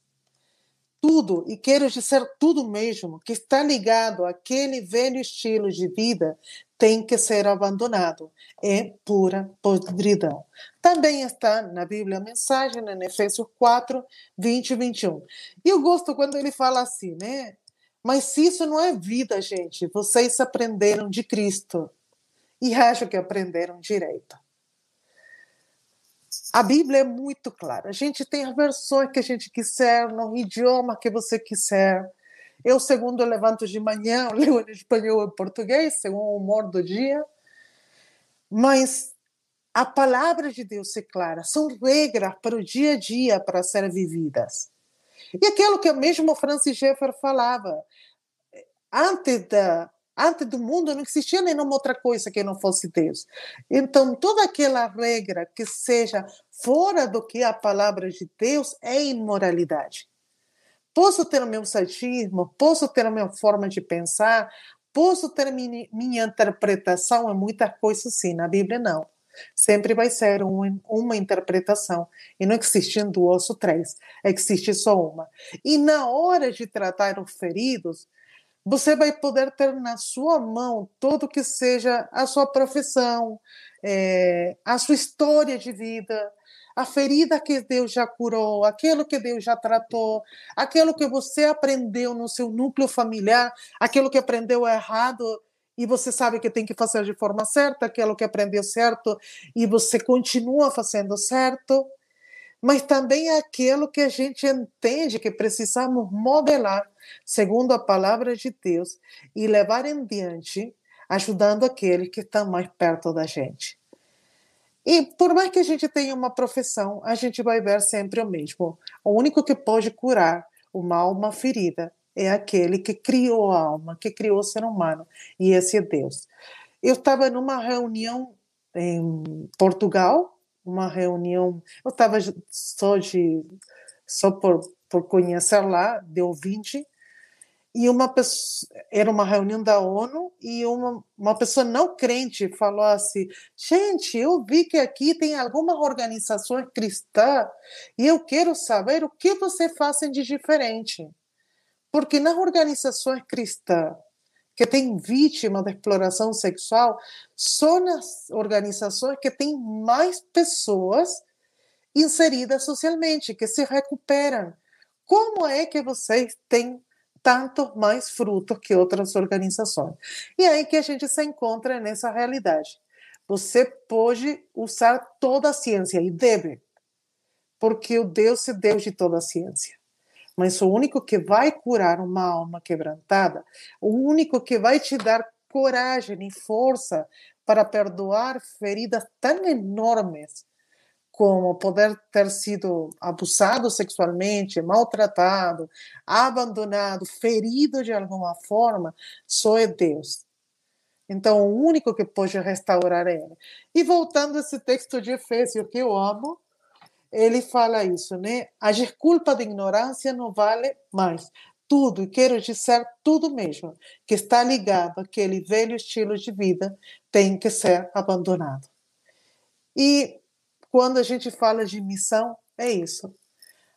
Tudo, e quero dizer tudo mesmo, que está ligado àquele velho estilo de vida tem que ser abandonado. É pura podridão. Também está na Bíblia a mensagem, em Efésios 4, 20 e 21. E eu gosto quando ele fala assim, né? Mas se isso não é vida, gente, vocês aprenderam de Cristo e acho que aprenderam direito. A Bíblia é muito clara. A gente tem as versões que a gente quiser, no idioma que você quiser. Eu, segundo levanto de manhã, leio em espanhol e português, segundo o humor do dia. Mas a palavra de Deus é clara. São regras para o dia a dia para serem vividas. E aquilo que mesmo Francis Schaeffer falava, antes da antes do mundo não existia nenhuma outra coisa que não fosse Deus. Então, toda aquela regra que seja fora do que a palavra de Deus é imoralidade. Posso ter o meu sadismo, posso ter a minha forma de pensar, posso ter minha, minha interpretação em muitas coisas, sim, na Bíblia não. Sempre vai ser um, uma interpretação. E não existe duas ou três, existe só uma. E na hora de tratar os feridos, você vai poder ter na sua mão tudo que seja a sua profissão, é, a sua história de vida, a ferida que Deus já curou, aquilo que Deus já tratou, aquilo que você aprendeu no seu núcleo familiar, aquilo que aprendeu errado e você sabe que tem que fazer de forma certa, aquilo que aprendeu certo e você continua fazendo certo, mas também aquilo que a gente entende que precisamos modelar segundo a palavra de Deus e levar em diante, ajudando aqueles que estão mais perto da gente. E por mais que a gente tenha uma profissão, a gente vai ver sempre o mesmo. O único que pode curar uma alma ferida é aquele que criou a alma, que criou o ser humano, e esse é Deus. Eu estava numa reunião em Portugal, uma reunião, eu estava só de só por, por conhecer lá, de ouvinte, e uma pessoa, era uma reunião da ONU e uma, uma pessoa não crente falou assim: gente, eu vi que aqui tem algumas organizações cristãs e eu quero saber o que você fazem de diferente. Porque nas organizações cristãs que têm vítima de exploração sexual, são as organizações que têm mais pessoas inseridas socialmente, que se recuperam. Como é que vocês têm tanto mais frutos que outras organizações? E é aí que a gente se encontra nessa realidade. Você pode usar toda a ciência e deve, porque o Deus é Deus de toda a ciência mas o único que vai curar uma alma quebrantada, o único que vai te dar coragem e força para perdoar feridas tão enormes como poder ter sido abusado sexualmente, maltratado, abandonado, ferido de alguma forma, só é Deus. Então, o único que pode restaurar é Ele. E voltando a esse texto de Efésios que eu amo, ele fala isso, né? A desculpa da ignorância não vale mais. Tudo, e quero dizer tudo mesmo, que está ligado àquele velho estilo de vida, tem que ser abandonado. E quando a gente fala de missão, é isso.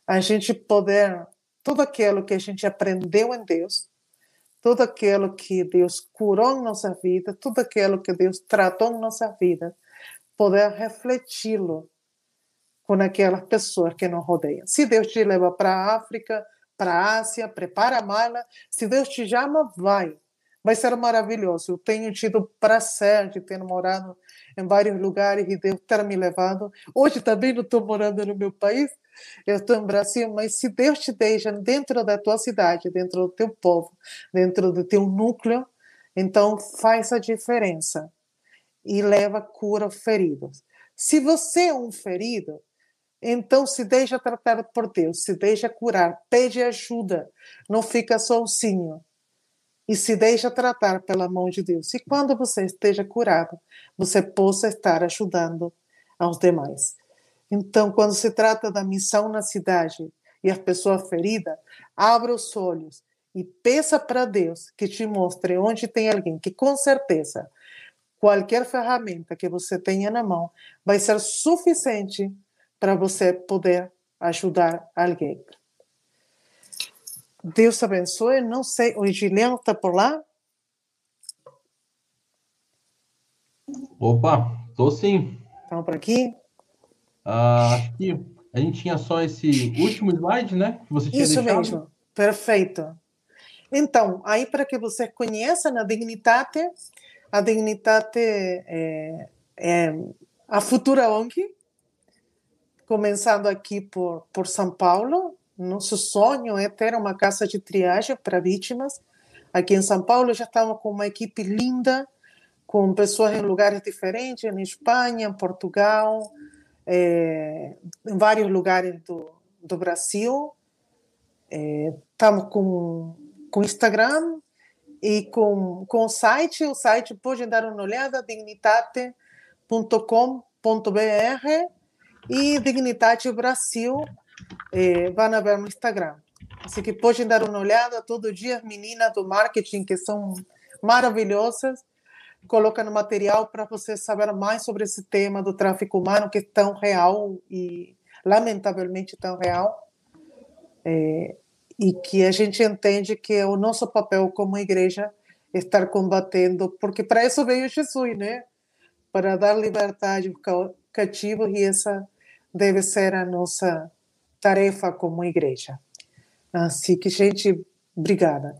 A gente poder, tudo aquilo que a gente aprendeu em Deus, tudo aquilo que Deus curou em nossa vida, tudo aquilo que Deus tratou em nossa vida, poder refleti-lo com aquelas pessoas que nos rodeiam. Se Deus te leva para a África, para a Ásia, prepara a mala. Se Deus te chama, vai. Vai ser maravilhoso. Eu tenho tido prazer de ter morado em vários lugares e Deus ter me levado. Hoje também não estou morando no meu país, eu estou em Brasil, mas se Deus te deixa dentro da tua cidade, dentro do teu povo, dentro do teu núcleo, então faz a diferença e leva cura aos feridos. Se você é um ferido, Então, se deixa tratar por Deus, se deixa curar, pede ajuda, não fica sozinho. E se deixa tratar pela mão de Deus. E quando você esteja curado, você possa estar ajudando aos demais. Então, quando se trata da missão na cidade e a pessoa ferida, abra os olhos e peça para Deus que te mostre onde tem alguém que, com certeza, qualquer ferramenta que você tenha na mão vai ser suficiente para você poder ajudar alguém. Deus abençoe. Não sei, o Giliano está por lá? Opa, estou sim. Estamos por aqui? Ah, aqui, a gente tinha só esse último slide, né? Que você tinha Isso deixado. mesmo, perfeito. Então, aí para que você conheça na Dignitate, a Dignitate é, é a futura ONG, começando aqui por, por São Paulo. Nosso sonho é ter uma casa de triagem para vítimas. Aqui em São Paulo já estamos com uma equipe linda, com pessoas em lugares diferentes, em Espanha, em Portugal, é, em vários lugares do, do Brasil. É, estamos com com Instagram e com, com o site. O site pode dar uma olhada, dignitate.com.br e Dignitate Brasil eh, vai ver no Instagram. Assim que pode dar uma olhada todo dia, as meninas do marketing que são maravilhosas, colocando material para você saber mais sobre esse tema do tráfico humano que é tão real e lamentavelmente tão real. É, e que a gente entende que é o nosso papel como igreja estar combatendo, porque para isso veio Jesus, né? Para dar liberdade aos cativos e essa deve ser a nossa tarefa como igreja. Assim que, gente, obrigada.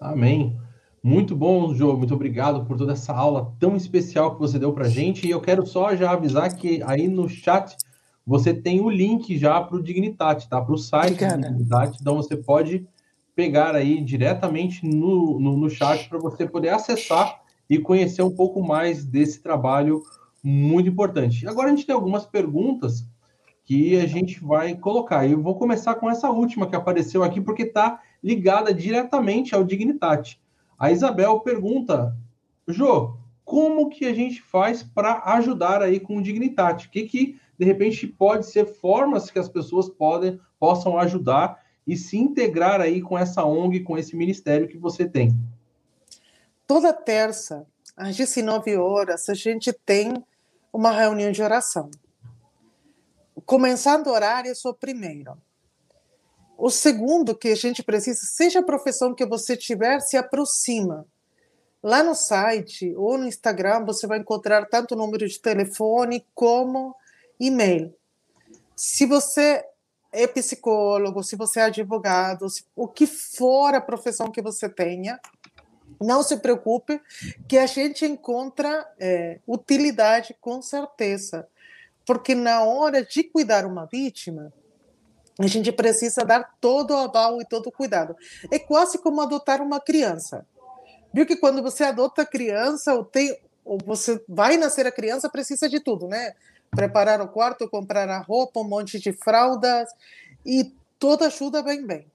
Amém. Muito bom, João. Muito obrigado por toda essa aula tão especial que você deu para gente. E eu quero só já avisar que aí no chat você tem o link já para o Dignitate, tá? Para o site Obrigada. do Dignitate, então você pode pegar aí diretamente no, no, no chat para você poder acessar e conhecer um pouco mais desse trabalho muito importante. Agora a gente tem algumas perguntas que a gente vai colocar. Eu vou começar com essa última que apareceu aqui, porque está ligada diretamente ao Dignitate. A Isabel pergunta, Jô, como que a gente faz para ajudar aí com o Dignitate? O que, que de repente pode ser formas que as pessoas podem possam ajudar e se integrar aí com essa ONG, com esse ministério que você tem. Toda terça, às 19 horas, a gente tem uma reunião de oração. Começando o horário, é o primeiro. O segundo que a gente precisa, seja a profissão que você tiver, se aproxima. Lá no site ou no Instagram, você vai encontrar tanto o número de telefone como e-mail. Se você é psicólogo, se você é advogado, se, o que for a profissão que você tenha, não se preocupe, que a gente encontra é, utilidade com certeza. Porque na hora de cuidar uma vítima, a gente precisa dar todo o aval e todo o cuidado. É quase como adotar uma criança. Viu que quando você adota a criança, ou, tem, ou você vai nascer a criança, precisa de tudo, né? preparar o quarto, comprar a roupa, um monte de fraldas e toda ajuda vem bem.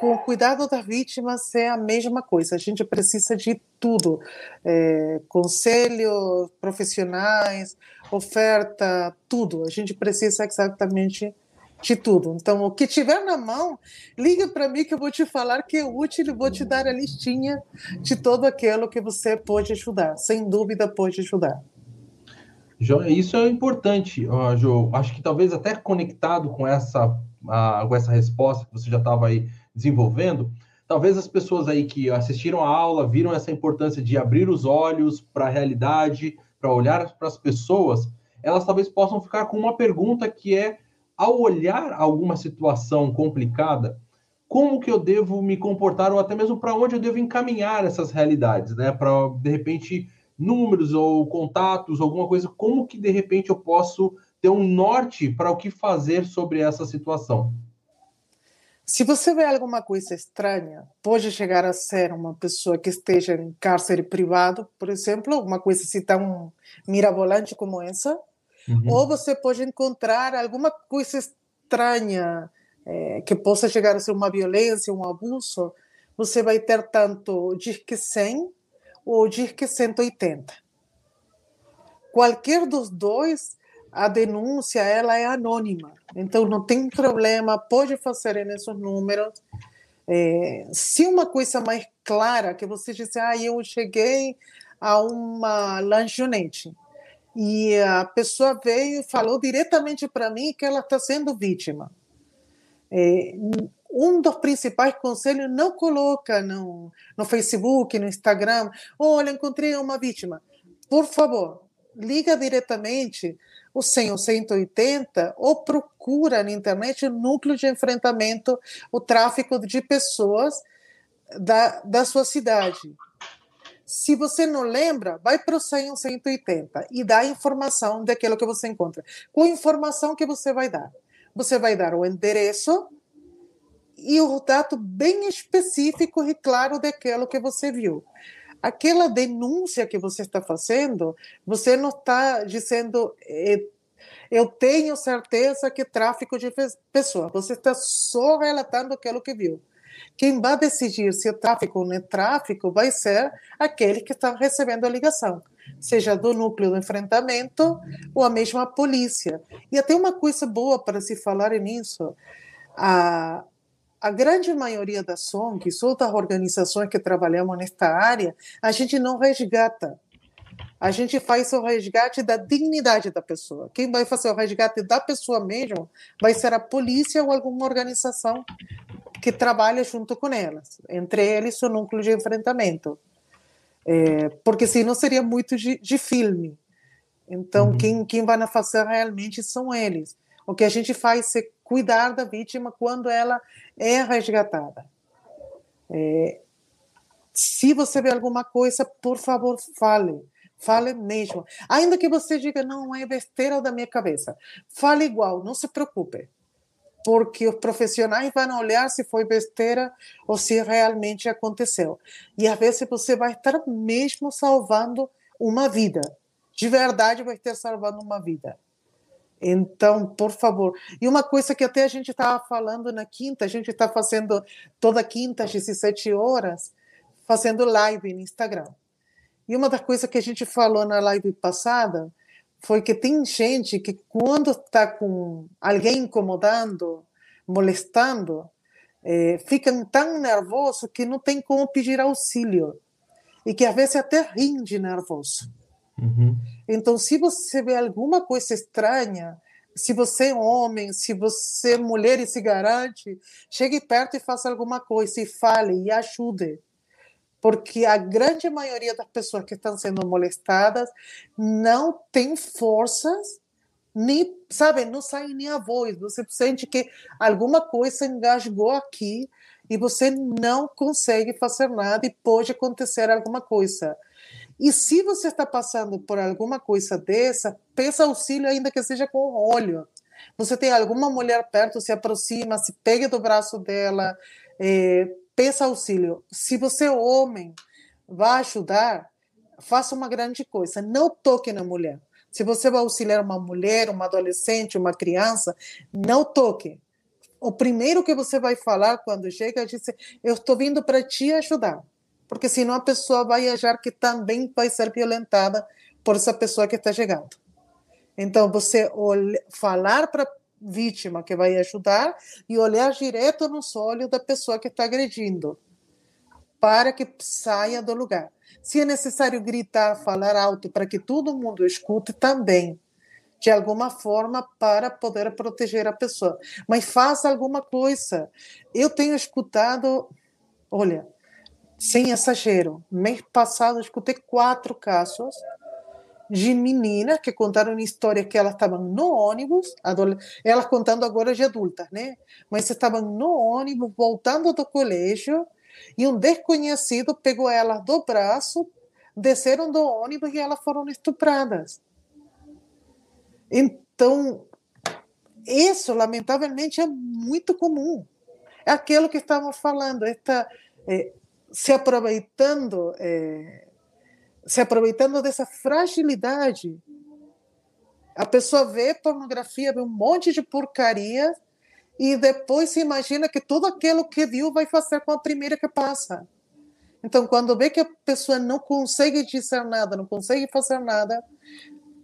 Com o cuidado das vítimas é a mesma coisa. A gente precisa de tudo: é, conselhos profissionais, oferta, tudo. A gente precisa exatamente de tudo. Então, o que tiver na mão, liga para mim que eu vou te falar que é útil e vou te dar a listinha de todo aquilo que você pode ajudar. Sem dúvida, pode ajudar. Isso é importante, João. Acho que talvez até conectado com essa, com essa resposta que você já estava aí desenvolvendo, talvez as pessoas aí que assistiram a aula viram essa importância de abrir os olhos para a realidade, para olhar para as pessoas, elas talvez possam ficar com uma pergunta que é, ao olhar alguma situação complicada, como que eu devo me comportar ou até mesmo para onde eu devo encaminhar essas realidades, né? Para de repente números ou contatos, alguma coisa, como que de repente eu posso ter um norte para o que fazer sobre essa situação? Se você vê alguma coisa estranha, pode chegar a ser uma pessoa que esteja em cárcere privado, por exemplo, uma coisa assim tão mirabolante como essa, Uhum. Ou você pode encontrar alguma coisa estranha é, que possa chegar a ser uma violência, um abuso. Você vai ter tanto o DIRC 100 ou o DIRC 180. Qualquer dos dois, a denúncia ela é anônima. Então não tem problema, pode fazer nesses números. É, se uma coisa mais clara, que você disse, ah, eu cheguei a uma lanchonete e a pessoa veio e falou diretamente para mim que ela está sendo vítima. É, um dos principais conselhos não coloca no, no Facebook, no Instagram, olha, encontrei uma vítima. Por favor, liga diretamente o 100 ou 180 ou procura na internet o núcleo de enfrentamento, o tráfico de pessoas da, da sua cidade. Se você não lembra, vai para o 100 ou 180 e dá informação daquilo que você encontra. Qual informação que você vai dar? Você vai dar o endereço e o dado bem específico e claro daquilo que você viu. Aquela denúncia que você está fazendo, você não está dizendo eh, eu tenho certeza que tráfico de pessoas. Você está só relatando aquilo que viu. Quem vai decidir se é tráfico ou não é tráfico vai ser aquele que está recebendo a ligação, seja do núcleo do enfrentamento ou a mesma polícia. E até uma coisa boa para se falar nisso: a, a grande maioria das ONGs ou das organizações que trabalhamos nesta área, a gente não resgata. A gente faz o resgate da dignidade da pessoa. Quem vai fazer o resgate da pessoa mesmo vai ser a polícia ou alguma organização que trabalha junto com elas, entre eles o núcleo de enfrentamento. É, porque senão seria muito de, de filme. Então, uhum. quem, quem vai fazer realmente são eles. O que a gente faz é cuidar da vítima quando ela é resgatada. É, se você vê alguma coisa, por favor, fale. Fale mesmo. Ainda que você diga, não, é besteira da minha cabeça. Fale igual, não se preocupe porque os profissionais vão olhar se foi besteira ou se realmente aconteceu. E às vezes você vai estar mesmo salvando uma vida. De verdade, vai estar salvando uma vida. Então, por favor. E uma coisa que até a gente estava falando na quinta, a gente está fazendo toda quinta, às 17 horas, fazendo live no Instagram. E uma das coisas que a gente falou na live passada foi que tem gente que quando está com alguém incomodando, molestando, é, ficam tão nervosos que não tem como pedir auxílio e que às vezes até riem de nervoso. Uhum. Então, se você vê alguma coisa estranha, se você é homem, se você é mulher e se garante, chegue perto e faça alguma coisa e fale e ajude porque a grande maioria das pessoas que estão sendo molestadas não tem forças, nem, sabe, não sai nem a voz. Você sente que alguma coisa engasgou aqui e você não consegue fazer nada e pode acontecer alguma coisa. E se você está passando por alguma coisa dessa, peça auxílio, ainda que seja com o olho. Você tem alguma mulher perto, se aproxima, se pegue do braço dela, é, peça auxílio. Se você é homem, vai ajudar, faça uma grande coisa. Não toque na mulher. Se você vai auxiliar uma mulher, uma adolescente, uma criança, não toque. O primeiro que você vai falar quando chega é dizer: Eu estou vindo para te ajudar. Porque senão a pessoa vai achar que também vai ser violentada por essa pessoa que está chegando. Então, você falar para vítima que vai ajudar e olhar direto nos olhos da pessoa que está agredindo, para que saia do lugar. Se é necessário gritar, falar alto para que todo mundo escute, também, de alguma forma, para poder proteger a pessoa. Mas faça alguma coisa. Eu tenho escutado, olha, sem exagero, mês passado escutei quatro casos de meninas que contaram histórias que elas estavam no ônibus, elas contando agora de adultas, né? Mas estavam no ônibus, voltando do colégio, e um desconhecido pegou elas do braço, desceram do ônibus e elas foram estupradas. Então, isso, lamentavelmente, é muito comum. É aquilo que estamos falando, esta, é, se aproveitando. É, se aproveitando dessa fragilidade A pessoa vê pornografia, vê um monte de porcaria e depois se imagina que tudo aquilo que viu vai fazer com a primeira que passa. Então, quando vê que a pessoa não consegue dizer nada, não consegue fazer nada,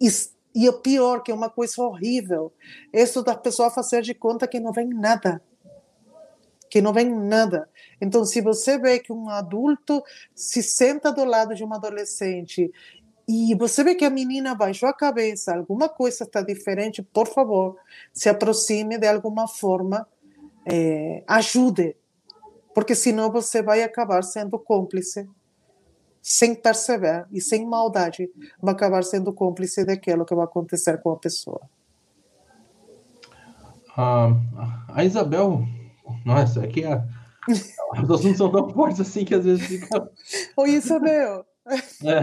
e, e o pior, que é uma coisa horrível, isso da pessoa fazer de conta que não vem nada. Que não vem nada. Então, se você vê que um adulto se senta do lado de uma adolescente e você vê que a menina baixou a cabeça, alguma coisa está diferente, por favor, se aproxime de alguma forma, é, ajude, porque senão você vai acabar sendo cúmplice, sem perceber e sem maldade, vai acabar sendo cúmplice daquilo que vai acontecer com a pessoa. Ah, a Isabel, nossa, aqui a, os assuntos são tão fortes assim que às vezes fica. Oi, Isabel. É.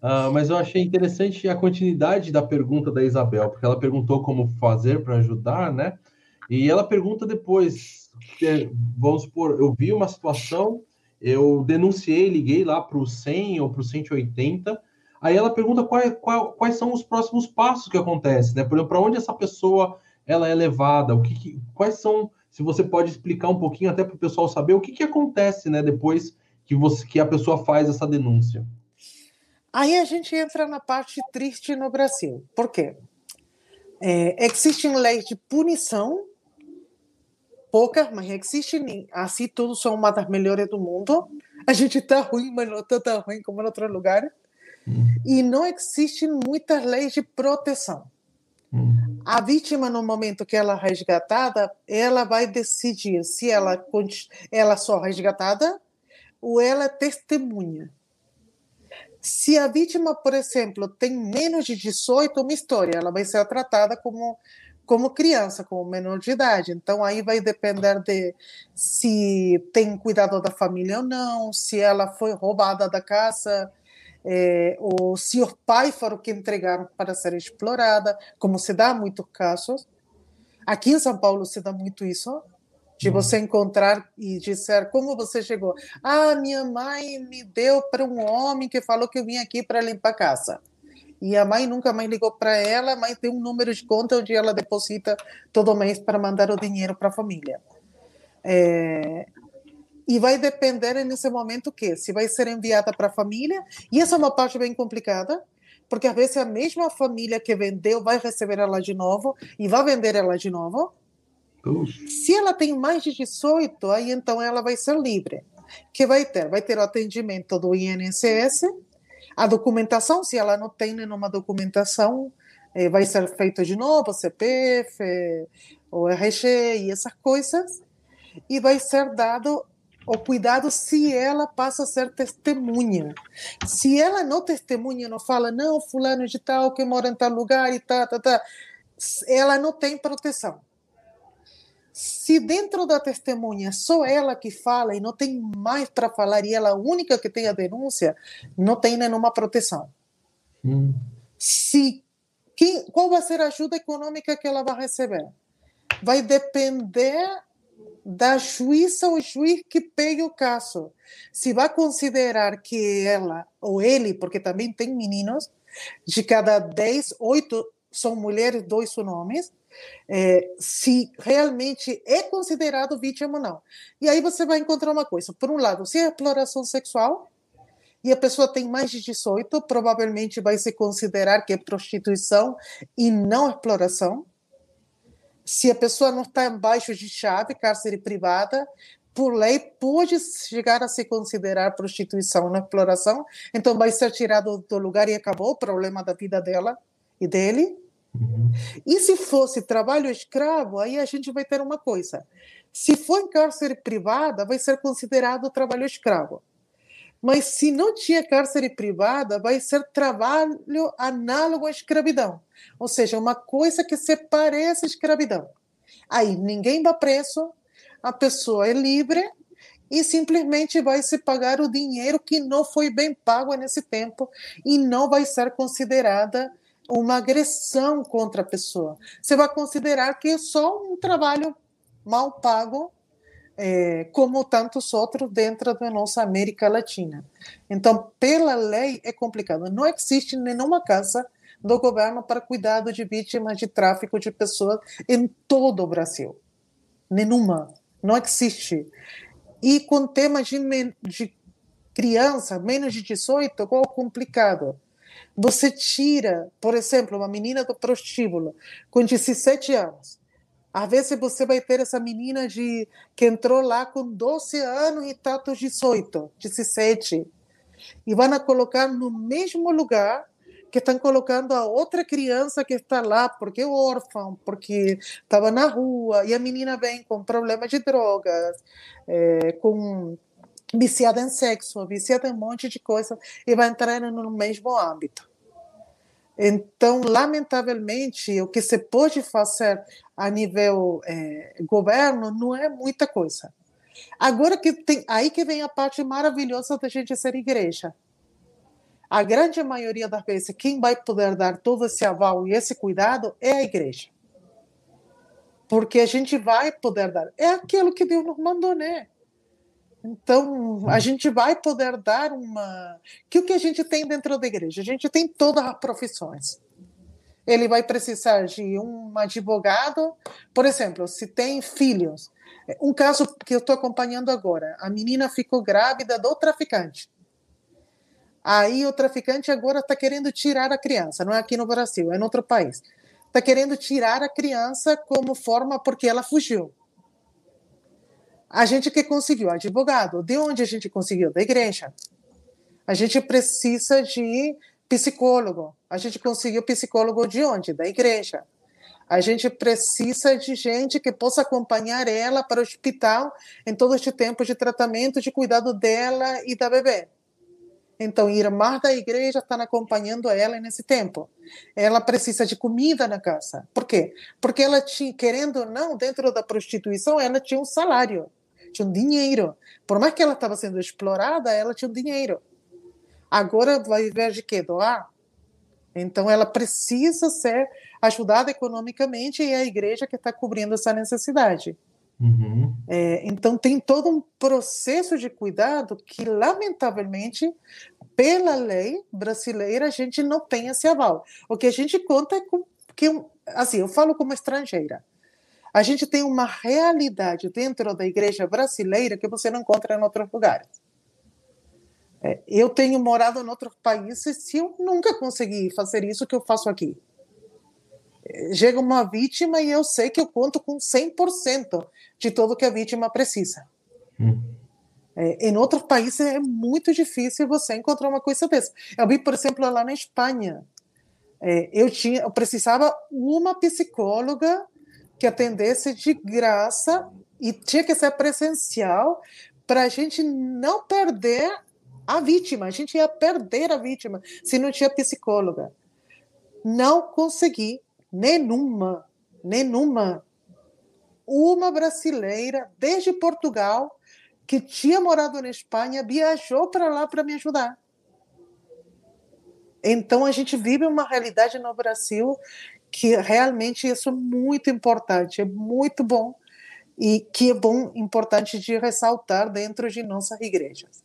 Uh, mas eu achei interessante a continuidade da pergunta da Isabel, porque ela perguntou como fazer para ajudar, né? E ela pergunta depois, vamos supor, eu vi uma situação, eu denunciei, liguei lá para o 100 ou para o 180, aí ela pergunta qual, qual, quais são os próximos passos que acontecem, né? Por exemplo, para onde essa pessoa ela é levada, o que, que, quais são, se você pode explicar um pouquinho até para o pessoal saber o que, que acontece, né? Depois que, você, que a pessoa faz essa denúncia. Aí a gente entra na parte triste no Brasil. Por quê? É, existem leis de punição, poucas, mas existem, assim tudo são uma das melhores do mundo. A gente está ruim, mas não está tão ruim como em outros lugares. Hum. E não existem muitas leis de proteção. Hum. A vítima, no momento que ela é resgatada, ela vai decidir se ela, ela só é resgatada ou ela é testemunha. Se a vítima, por exemplo, tem menos de 18, uma história, ela vai ser tratada como como criança, como menor de idade. Então aí vai depender de se tem cuidado da família ou não, se ela foi roubada da casa, é, ou se os pais foram que entregaram para ser explorada, como se dá muitos casos. Aqui em São Paulo se dá muito isso de você encontrar e dizer como você chegou. Ah, minha mãe me deu para um homem que falou que eu vim aqui para limpar a casa. E a mãe nunca mais ligou para ela, mas tem um número de conta onde ela deposita todo mês para mandar o dinheiro para a família. É... E vai depender nesse momento o quê? Se vai ser enviada para a família, e essa é uma parte bem complicada, porque às vezes a mesma família que vendeu vai receber ela de novo e vai vender ela de novo, se ela tem mais de 18, aí então ela vai ser livre. Que vai ter? Vai ter o atendimento do INSS, a documentação, se ela não tem nenhuma documentação, eh, vai ser feito de novo, CPF, o RG e essas coisas, e vai ser dado o cuidado se ela passa a ser testemunha. Se ela não testemunha, não fala, não, fulano de tal, que mora em tal lugar e tal, tá, tá, tá, ela não tem proteção. Se dentro da testemunha só ela que fala e não tem mais para falar e ela é a única que tem a denúncia, não tem nenhuma proteção. Hum. Se quem, qual vai ser a ajuda econômica que ela vai receber? Vai depender da juíza ou juiz que pegue o caso. Se vai considerar que ela ou ele, porque também tem meninos, de cada 10, 8 são mulheres, dois são homens, é, se realmente é considerado vítima ou não. E aí você vai encontrar uma coisa: por um lado, se é exploração sexual e a pessoa tem mais de 18, provavelmente vai se considerar que é prostituição e não exploração. Se a pessoa não está embaixo de chave, cárcere privada, por lei pode chegar a se considerar prostituição, não exploração, então vai ser tirado do lugar e acabou o problema da vida dela e dele. E se fosse trabalho escravo, aí a gente vai ter uma coisa. Se for em cárcere privada, vai ser considerado trabalho escravo. Mas se não tinha cárcere privada, vai ser trabalho análogo à escravidão. Ou seja, uma coisa que se parece à escravidão. Aí ninguém vai preso, a pessoa é livre e simplesmente vai se pagar o dinheiro que não foi bem pago nesse tempo e não vai ser considerada uma agressão contra a pessoa. Você vai considerar que é só um trabalho mal pago, é, como tantos outros dentro da nossa América Latina. Então, pela lei é complicado. Não existe nenhuma casa do governo para cuidado de vítimas de tráfico de pessoas em todo o Brasil. Nenhuma. Não existe. E com temas de, de criança, menos de 18, qual é complicado? Você tira, por exemplo, uma menina do prostíbulo com 17 anos. Às vezes você vai ter essa menina de, que entrou lá com 12 anos e está com 18, 17. E vão colocar no mesmo lugar que estão colocando a outra criança que está lá porque é órfã, porque estava na rua, e a menina vem com problemas de drogas, é, com viciada em sexo, viciada em um monte de coisa, e vai entrar no mesmo âmbito. Então, lamentavelmente, o que se pode fazer a nível é, governo não é muita coisa. Agora que tem aí que vem a parte maravilhosa da gente ser igreja a grande maioria das vezes, quem vai poder dar todo esse aval e esse cuidado é a igreja. Porque a gente vai poder dar. É aquilo que Deus nos mandou, né? Então, a gente vai poder dar uma. Que o que a gente tem dentro da igreja? A gente tem todas as profissões. Ele vai precisar de um advogado, por exemplo, se tem filhos. Um caso que eu estou acompanhando agora: a menina ficou grávida do traficante. Aí o traficante agora está querendo tirar a criança, não é aqui no Brasil, é em outro país. Está querendo tirar a criança como forma porque ela fugiu. A gente que conseguiu advogado, de onde a gente conseguiu? Da igreja. A gente precisa de psicólogo. A gente conseguiu psicólogo de onde? Da igreja. A gente precisa de gente que possa acompanhar ela para o hospital em todo este tempo de tratamento, de cuidado dela e da bebê. Então, irmãs da igreja estão acompanhando ela nesse tempo. Ela precisa de comida na casa. Por quê? Porque ela tinha, querendo ou não, dentro da prostituição, ela tinha um salário, tinha um dinheiro. Por mais que ela estava sendo explorada, ela tinha um dinheiro. Agora vai viver de quê? Doar? Então, ela precisa ser ajudada economicamente e é a igreja que está cobrindo essa necessidade. Uhum. É, então, tem todo um processo de cuidado que, lamentavelmente, pela lei brasileira, a gente não tem esse aval. O que a gente conta é com, que, assim, eu falo como estrangeira. A gente tem uma realidade dentro da igreja brasileira que você não encontra em outros lugares. É, eu tenho morado em outros países e eu nunca consegui fazer isso que eu faço aqui chega uma vítima e eu sei que eu conto com 100% de tudo que a vítima precisa. Hum. É, em outros países é muito difícil você encontrar uma coisa dessa. Eu vi, por exemplo, lá na Espanha, é, eu tinha, eu precisava uma psicóloga que atendesse de graça e tinha que ser presencial para a gente não perder a vítima. A gente ia perder a vítima se não tinha psicóloga. Não consegui nenhuma, nenhuma. Uma brasileira, desde Portugal, que tinha morado na Espanha, viajou para lá para me ajudar. Então, a gente vive uma realidade no Brasil que realmente isso é muito importante, é muito bom e que é bom, importante de ressaltar dentro de nossas igrejas.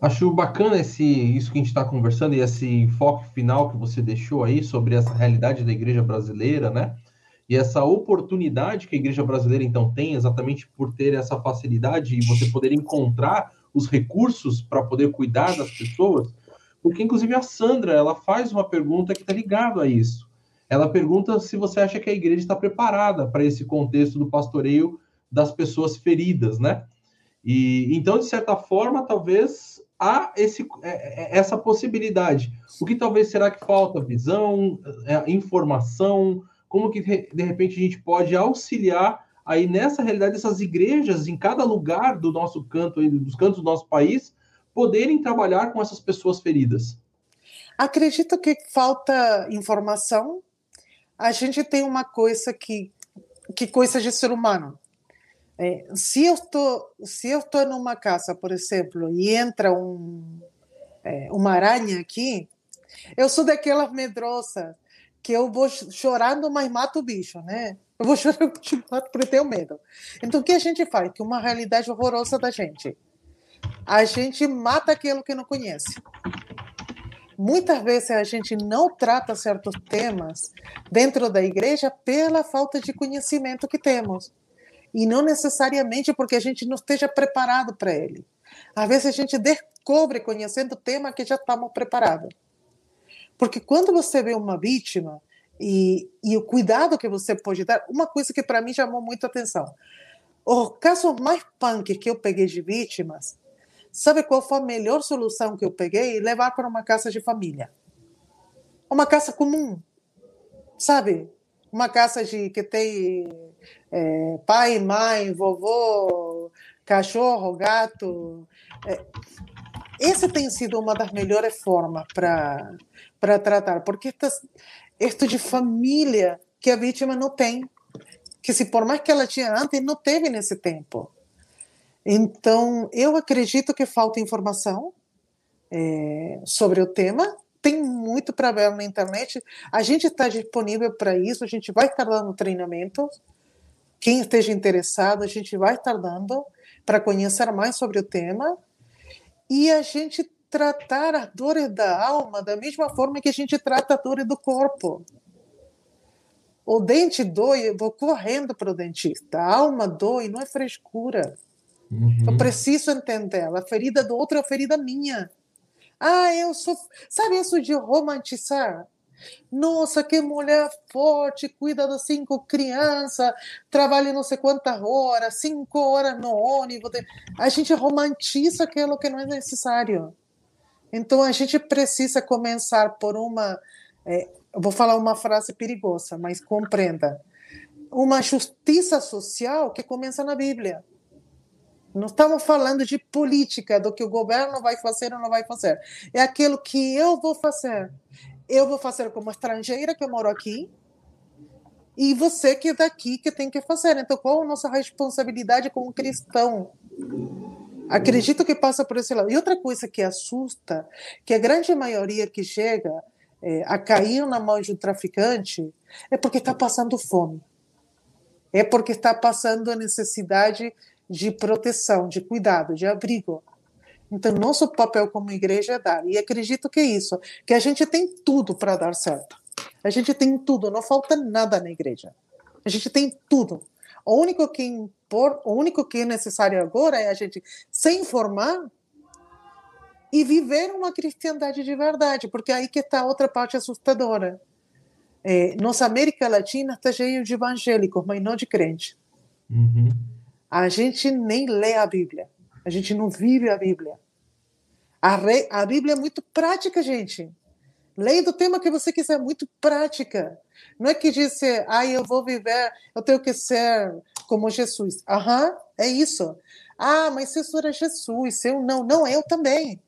Acho bacana esse, isso que a gente está conversando e esse enfoque final que você deixou aí sobre essa realidade da igreja brasileira, né? E essa oportunidade que a igreja brasileira então tem, exatamente por ter essa facilidade e você poder encontrar os recursos para poder cuidar das pessoas, porque inclusive a Sandra ela faz uma pergunta que está ligada a isso. Ela pergunta se você acha que a igreja está preparada para esse contexto do pastoreio das pessoas feridas, né? E então, de certa forma, talvez há esse, é, é, essa possibilidade. O que talvez será que falta? Visão, é, informação? Como que de repente a gente pode auxiliar aí nessa realidade dessas igrejas em cada lugar do nosso canto, dos cantos do nosso país, poderem trabalhar com essas pessoas feridas? Acredito que falta informação. A gente tem uma coisa que que coisa de ser humano. É, se eu estou se eu estou numa casa, por exemplo, e entra um, é, uma aranha aqui, eu sou daquelas medrosas que eu vou chorando, mas mato o bicho, né? Eu vou chorando porque tenho medo. Então, o que a gente faz? Que é uma realidade horrorosa da gente. A gente mata aquilo que não conhece. Muitas vezes a gente não trata certos temas dentro da igreja pela falta de conhecimento que temos. E não necessariamente porque a gente não esteja preparado para ele. Às vezes a gente descobre conhecendo o tema que já estamos preparados. Porque quando você vê uma vítima e, e o cuidado que você pode dar, uma coisa que para mim chamou muita atenção. Os casos mais punk que eu peguei de vítimas, sabe qual foi a melhor solução que eu peguei? Levar para uma casa de família. Uma casa comum, sabe? Uma casa de que tem é, pai, mãe, vovô, cachorro, gato. É, essa tem sido uma das melhores formas para tratar, porque isto de família que a vítima não tem, que se por mais que ela tinha antes, não teve nesse tempo. Então, eu acredito que falta informação é, sobre o tema. Tem muito ver na internet. A gente está disponível para isso. A gente vai estar dando treinamento. Quem esteja interessado, a gente vai estar dando para conhecer mais sobre o tema e a gente tratar as dores da alma da mesma forma que a gente trata as dores do corpo. O dente dói, eu vou correndo para o dentista. A alma dói, não é frescura. Uhum. Eu preciso entender. A ferida do outro é a ferida minha. Ah, eu sou. Sabe isso de romantizar? Nossa, que mulher forte, cuida das cinco crianças, trabalha não sei quantas horas, cinco horas no ônibus. A gente romantiza aquilo que não é necessário. Então a gente precisa começar por uma. É, eu vou falar uma frase perigosa, mas compreenda. Uma justiça social que começa na Bíblia. Não estamos falando de política, do que o governo vai fazer ou não vai fazer. É aquilo que eu vou fazer eu vou fazer como estrangeira que moro aqui e você que é daqui que tem que fazer. Então, qual a nossa responsabilidade como cristão? Acredito que passa por esse lado. E outra coisa que assusta, que a grande maioria que chega é, a cair na mão de um traficante é porque está passando fome. É porque está passando a necessidade de proteção, de cuidado, de abrigo. Então, nosso papel como igreja é dar. E acredito que é isso, que a gente tem tudo para dar certo. A gente tem tudo, não falta nada na igreja. A gente tem tudo. O único que impor, o único que é necessário agora é a gente se informar e viver uma cristandade de verdade, porque aí que está outra parte assustadora. É, nossa América Latina está cheia de evangélicos, mas não de crente. Uhum. A gente nem lê a Bíblia. A gente não vive a Bíblia. A, re... a Bíblia é muito prática, gente. Leia do tema que você quiser, muito prática. Não é que diz, ah, eu vou viver, eu tenho que ser como Jesus. Aham, é isso. Ah, mas isso era Jesus, eu não. Não, eu também.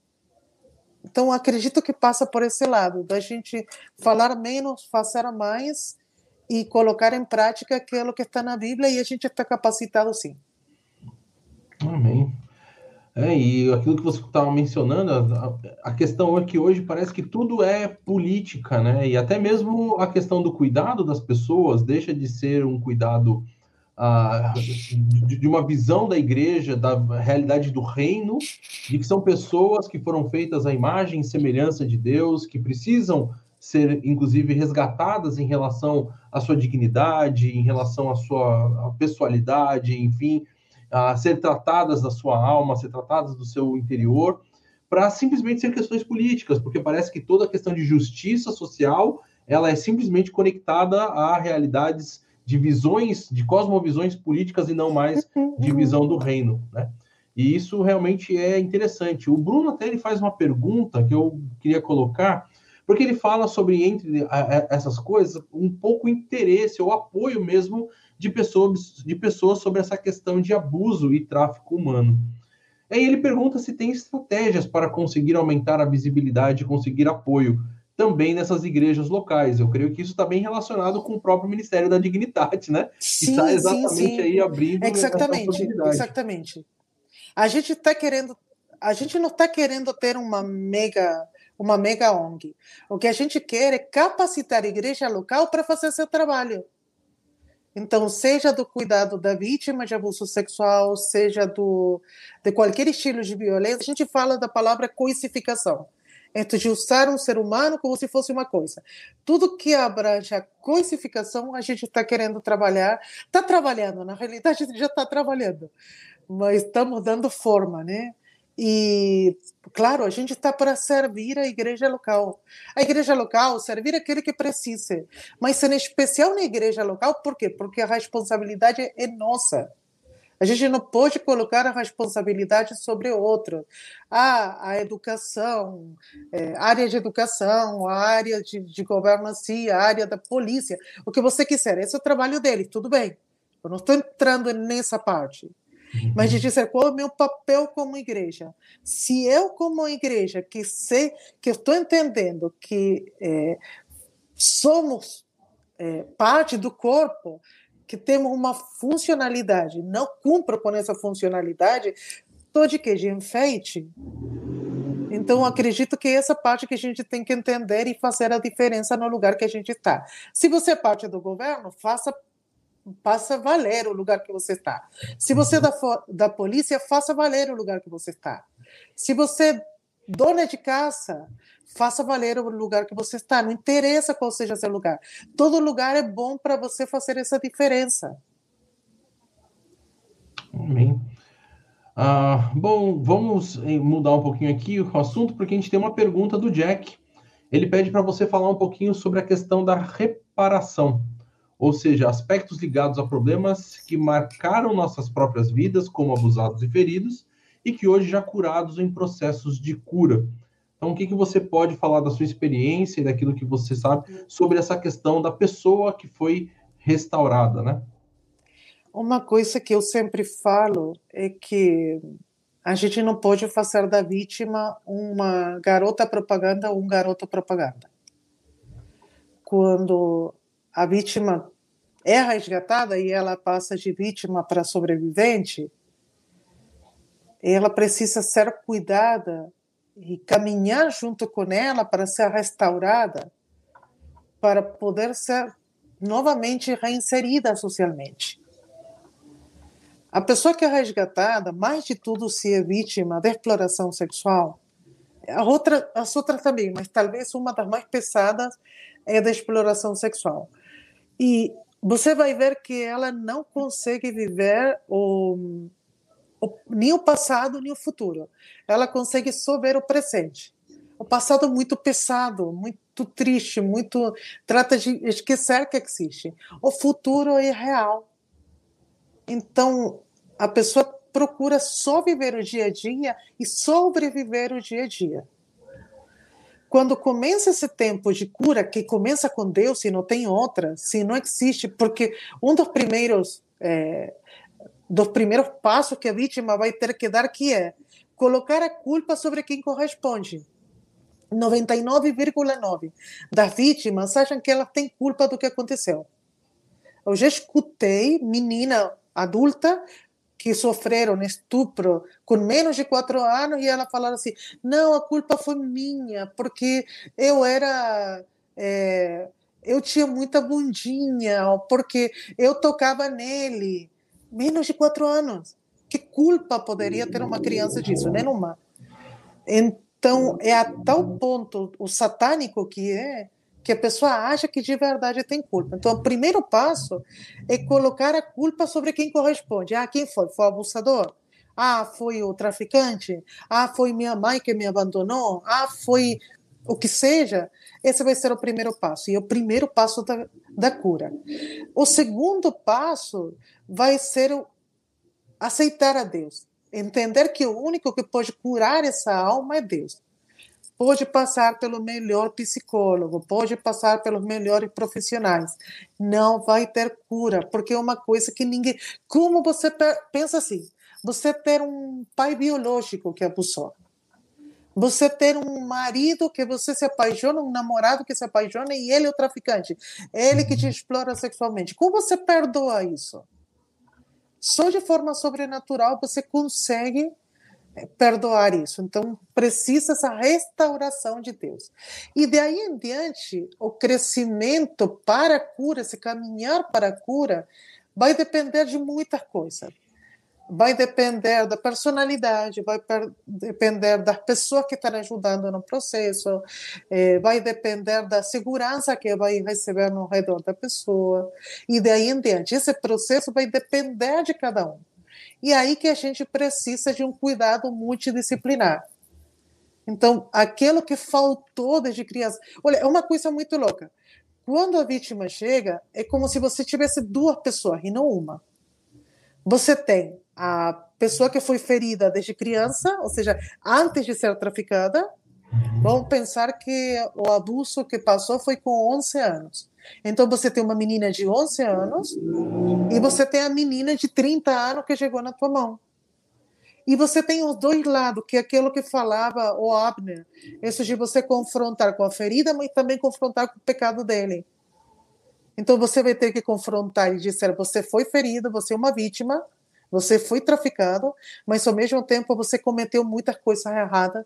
Então, acredito que passa por esse lado, da gente falar menos, fazer mais e colocar em prática aquilo que está na Bíblia e a gente está capacitado sim. Amém. É, e aquilo que você estava mencionando, a, a, questão é que hoje parece que tudo é política, né? E até mesmo a questão do cuidado das pessoas deixa de ser um cuidado ah, de, de, uma visão da igreja, da realidade do reino, de que são pessoas que foram feitas à imagem e semelhança de Deus, que precisam ser, inclusive, resgatadas em relação à sua dignidade, em relação à sua pessoalidade, enfim a ser tratadas da sua alma, a ser tratadas do seu interior, para simplesmente ser questões políticas, porque parece que toda a questão de justiça social ela é simplesmente conectada a realidades de visões, de cosmovisões políticas e não mais de visão do reino, né? E isso realmente é interessante. O Bruno até ele faz uma pergunta que eu queria colocar, porque ele fala sobre entre essas coisas um pouco interesse ou apoio mesmo de pessoas, de pessoas sobre essa questão de abuso e tráfico humano. Aí ele pergunta se tem estratégias para conseguir aumentar a visibilidade e conseguir apoio também nessas igrejas locais. Eu creio que isso está bem relacionado com o próprio Ministério da Dignidade, né? Sim, está exatamente sim, sim. aí abrindo exatamente, exatamente. A gente está querendo, a gente não está querendo ter uma mega uma mega ONG. O que a gente quer é capacitar a igreja local para fazer seu trabalho. Então, seja do cuidado da vítima de abuso sexual, seja do, de qualquer estilo de violência, a gente fala da palavra coisificação. entre de usar um ser humano como se fosse uma coisa. Tudo que abrange a coisificação, a gente está querendo trabalhar, está trabalhando, na realidade já está trabalhando, mas estamos dando forma, né? E, claro, a gente está para servir a igreja local. A igreja local, servir aquele que precise, mas em especial na igreja local, por quê? Porque a responsabilidade é nossa. A gente não pode colocar a responsabilidade sobre outro. Ah, a educação, é, área de educação, a área de, de governança, a área da polícia, o que você quiser. Esse é o trabalho dele, tudo bem. Eu não estou entrando nessa parte. Uhum. Mas de dizer qual é o meu papel como igreja. Se eu, como igreja, que sei, que estou entendendo que é, somos é, parte do corpo, que temos uma funcionalidade, não cumpro com essa funcionalidade, estou de que? De enfeite? Então, acredito que essa parte que a gente tem que entender e fazer a diferença no lugar que a gente está. Se você é parte do governo, faça faça valer o lugar que você está. Se você é da, da polícia, faça valer o lugar que você está. Se você é dona de casa, faça valer o lugar que você está. Não interessa qual seja seu lugar. Todo lugar é bom para você fazer essa diferença. Amém. Ah, bom, vamos eh, mudar um pouquinho aqui o assunto, porque a gente tem uma pergunta do Jack. Ele pede para você falar um pouquinho sobre a questão da reparação, ou seja, aspectos ligados a problemas que marcaram nossas próprias vidas, como abusados e feridos, e que hoje já curados em processos de cura. Então, o que, que você pode falar da sua experiência e daquilo que você sabe sobre essa questão da pessoa que foi restaurada, né? Uma coisa que eu sempre falo é que a gente não pode fazer da vítima uma garota propaganda ou um garoto propaganda. Quando a vítima é resgatada e ela passa de vítima para sobrevivente, ela precisa ser cuidada e caminhar junto com ela para ser restaurada, para poder ser novamente reinserida socialmente. A pessoa que é resgatada, mais de tudo, se é vítima de exploração sexual, a outra, as outras também, mas talvez uma das mais pesadas é da exploração sexual. E você vai ver que ela não consegue viver o, nem o passado, nem o futuro. Ela consegue só ver o presente. O passado é muito pesado, muito triste, muito trata de esquecer que existe. O futuro é real. Então, a pessoa procura só viver o dia a dia e sobreviver o dia a dia. Quando começa esse tempo de cura, que começa com Deus e não tem outra, se não existe, porque um dos primeiros é, dos primeiros passos que a vítima vai ter que dar, que é colocar a culpa sobre quem corresponde. 99,9% das vítimas acham que elas têm culpa do que aconteceu. Eu já escutei menina adulta que sofreram estupro com menos de quatro anos e ela falaram assim: não, a culpa foi minha, porque eu era. É, eu tinha muita bundinha, porque eu tocava nele menos de quatro anos. Que culpa poderia ter uma criança disso? Nenhuma. Então, é a tal ponto o satânico que é, que a pessoa acha que de verdade tem culpa. Então, o primeiro passo é colocar a culpa sobre quem corresponde. Ah, quem foi? Foi o abusador? Ah, foi o traficante? Ah, foi minha mãe que me abandonou? Ah, foi o que seja. Esse vai ser o primeiro passo. E é o primeiro passo da, da cura. O segundo passo vai ser o aceitar a Deus. Entender que o único que pode curar essa alma é Deus. Pode passar pelo melhor psicólogo, pode passar pelos melhores profissionais. Não vai ter cura, porque é uma coisa que ninguém. Como você pensa assim? Você ter um pai biológico que abusou você ter um marido que você se apaixona, um namorado que se apaixona e ele é o traficante, ele que te uhum. explora sexualmente. Como você perdoa isso? Só de forma sobrenatural você consegue perdoar isso. Então, precisa essa restauração de Deus. E daí em diante, o crescimento para a cura, esse caminhar para a cura, vai depender de muita coisa. vai depender da personalidade, vai depender das pessoas que estão ajudando no processo, é, vai depender da segurança que vai receber no redor da pessoa, e daí em diante. Esse processo vai depender de cada um. E aí que a gente precisa de um cuidado multidisciplinar. Então, aquilo que faltou desde criança. Olha, é uma coisa muito louca. Quando a vítima chega, é como se você tivesse duas pessoas e não uma. Você tem a pessoa que foi ferida desde criança, ou seja, antes de ser traficada. Vamos pensar que o abuso que passou foi com 11 anos. Então você tem uma menina de 11 anos e você tem a menina de 30 anos que chegou na tua mão. E você tem os dois lados, que é aquilo que falava o Abner, isso de você confrontar com a ferida, mas também confrontar com o pecado dele. Então você vai ter que confrontar e dizer: você foi ferido, você é uma vítima, você foi traficado, mas ao mesmo tempo você cometeu muitas coisas erradas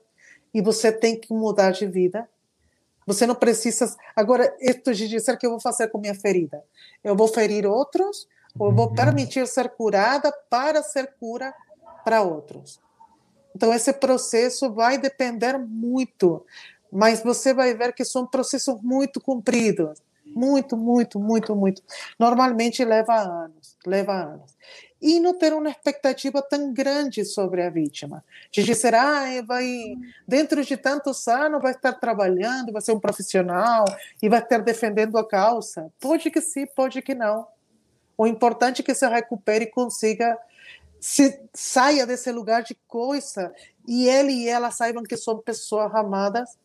e você tem que mudar de vida. Você não precisa. Agora, isto de dizer que eu vou fazer com minha ferida. Eu vou ferir outros, ou eu vou uhum. permitir ser curada para ser cura para outros. Então, esse processo vai depender muito, mas você vai ver que são processos muito compridos. Muito, muito, muito, muito. Normalmente leva anos, leva anos. E não ter uma expectativa tão grande sobre a vítima. De dizer, ah, vai, dentro de tantos anos vai estar trabalhando, vai ser um profissional e vai estar defendendo a causa. Pode que sim, pode que não. O importante é que se recupere e consiga se saia desse lugar de coisa e ele e ela saibam que são pessoas amadas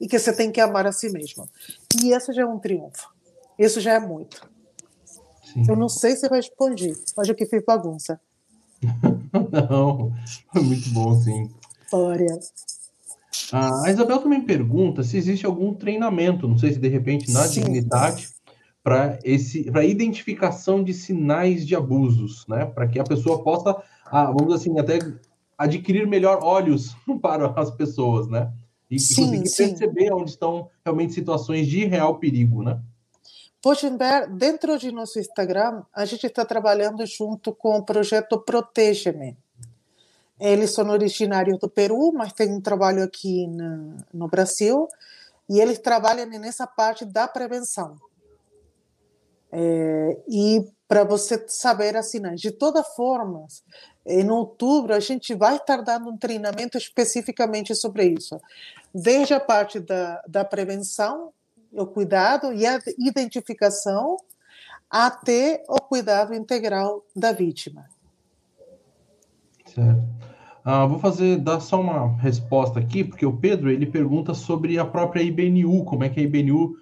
e que você tem que amar a si mesmo. E isso já é um triunfo. Isso já é muito. Sim. Eu não sei se respondi, mas eu que fiz bagunça. não, foi muito bom, sim. Olha. A Isabel também pergunta se existe algum treinamento, não sei se de repente na sim. dignidade, para esse para identificação de sinais de abusos, né? Para que a pessoa possa, ah, vamos assim, até adquirir melhor olhos para as pessoas, né? E, sim, conseguir sim. perceber onde estão realmente situações de real perigo, né? Podem ver, dentro de nosso Instagram, a gente está trabalhando junto com o projeto Protege-me. Eles são originários do Peru, mas tem um trabalho aqui no, no Brasil, e eles trabalham nessa parte da prevenção. É, e para você saber assinar. De todas formas, em outubro a gente vai estar dando um treinamento especificamente sobre isso, desde a parte da, da prevenção, o cuidado e a identificação, até o cuidado integral da vítima. Certo. Ah, vou fazer dar só uma resposta aqui, porque o Pedro ele pergunta sobre a própria IBNU, como é que a IBNU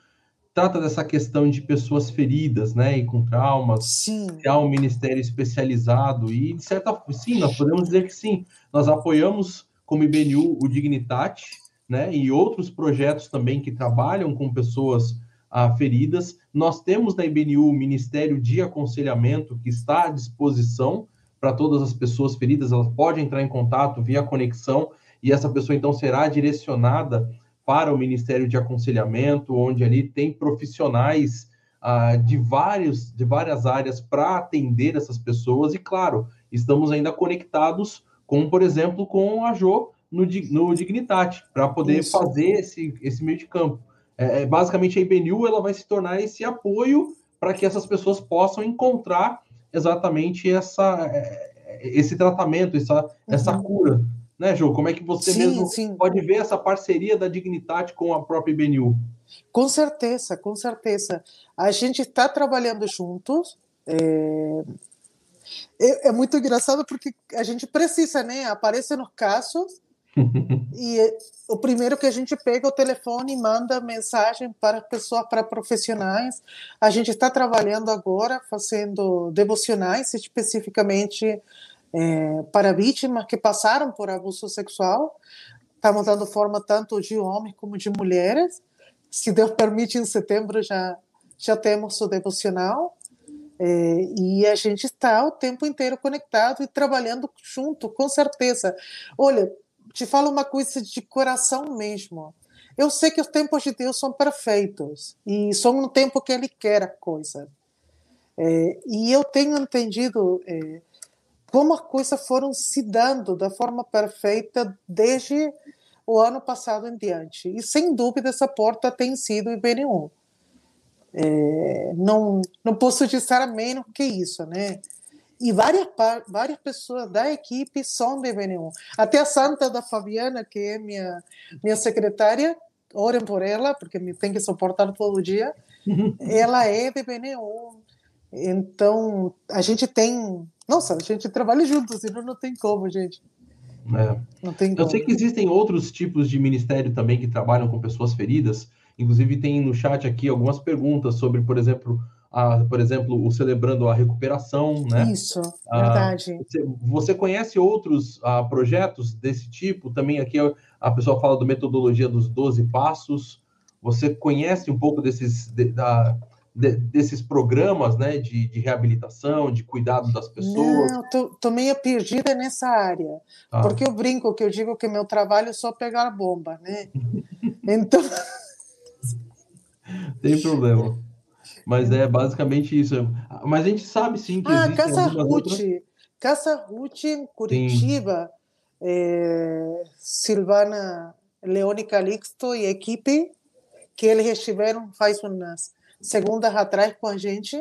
trata dessa questão de pessoas feridas, né, e com traumas, sim. há um ministério especializado e de certa sim, nós podemos dizer que sim, nós apoiamos como IBNU o Dignitate, né, e outros projetos também que trabalham com pessoas ah, feridas. Nós temos na IBNU o Ministério de Aconselhamento que está à disposição para todas as pessoas feridas, elas podem entrar em contato via conexão e essa pessoa então será direcionada para o Ministério de Aconselhamento, onde ali tem profissionais ah, de, vários, de várias áreas para atender essas pessoas, e claro, estamos ainda conectados com, por exemplo, com a Jo no, no Dignitate, para poder Isso. fazer esse, esse meio de campo. É, é basicamente, a IBNU ela vai se tornar esse apoio para que essas pessoas possam encontrar exatamente essa, é, esse tratamento, essa, uhum. essa cura né, Ju? Como é que você sim, mesmo sim. pode ver essa parceria da Dignitate com a própria IBNU? Com certeza, com certeza. A gente está trabalhando juntos. É... É, é... muito engraçado porque a gente precisa, né? Aparece nos casos e o primeiro que a gente pega o telefone e manda mensagem para pessoas, para profissionais. A gente está trabalhando agora fazendo devocionais especificamente é, para vítimas que passaram por abuso sexual. Estamos dando forma tanto de homens como de mulheres. Se Deus permite, em setembro já, já temos o devocional. É, e a gente está o tempo inteiro conectado e trabalhando junto, com certeza. Olha, te falo uma coisa de coração mesmo. Eu sei que os tempos de Deus são perfeitos e são um tempo que Ele quer a coisa. É, e eu tenho entendido é, como as coisas foram se dando da forma perfeita desde o ano passado em diante. E sem dúvida essa porta tem sido o IBN1. É, não, não posso dizer menos que isso, né? E várias, várias pessoas da equipe são de IBN1. Até a Santa da Fabiana, que é minha, minha secretária, orem por ela, porque me tem que suportar todo dia. ela é de IBN1. Então, a gente tem. Nossa, a gente trabalha juntos, senão não tem como, gente. É. Não tem como. Eu sei que existem outros tipos de ministério também que trabalham com pessoas feridas. Inclusive, tem no chat aqui algumas perguntas sobre, por exemplo, a, por exemplo, o celebrando a recuperação, né? Isso, ah, verdade. Você, você, conhece outros ah, projetos desse tipo? Também aqui a pessoa fala do metodologia dos 12 passos. Você conhece um pouco desses de, da, de, desses programas, né, de, de, reabilitação, de cuidado das pessoas? Não, tô, tô meio perdida nessa área, ah. porque eu brinco que eu digo que meu trabalho é só pegar bomba, né? então tem problema. Mas é basicamente isso. Mas a gente sabe sim que ah, Casa Ruth. Outras... Casa Ruth Curitiba, é, Silvana Leone Calixto e equipe, que eles estiveram faz umas segundas atrás com a gente.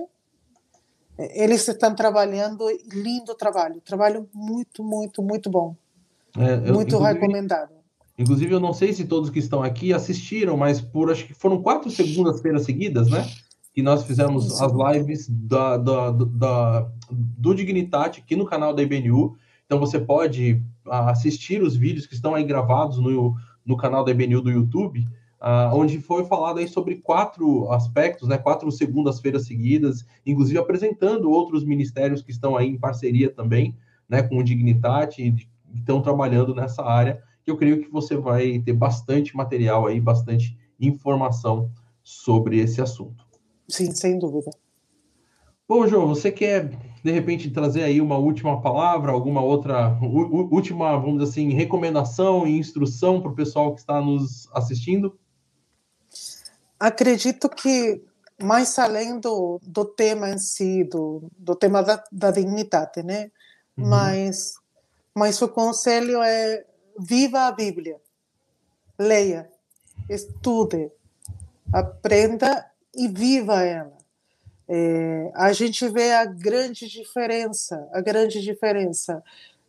Eles estão trabalhando, lindo trabalho, trabalho muito, muito, muito bom. É, eu, muito recomendado. Inclusive, eu não sei se todos que estão aqui assistiram, mas por acho que foram quatro segundas-feiras seguidas, né? Que nós fizemos as lives da, da, da, do Dignitate aqui no canal da IBNU. Então você pode ah, assistir os vídeos que estão aí gravados no, no canal da IBNU do YouTube, uh, onde foi falado aí sobre quatro aspectos, né? Quatro segundas-feiras seguidas, inclusive apresentando outros ministérios que estão aí em parceria também, né? Com o Dignitate, que estão trabalhando nessa área que eu creio que você vai ter bastante material aí, bastante informação sobre esse assunto. Sim, sem dúvida. Bom, João, você quer de repente trazer aí uma última palavra, alguma outra última, vamos dizer assim, recomendação e instrução para o pessoal que está nos assistindo? Acredito que mais além do, do tema em si, do, do tema da, da dignidade, né? Uhum. Mas, mas o conselho é viva a Bíblia, leia, estude, aprenda e viva ela. É, a gente vê a grande diferença, a grande diferença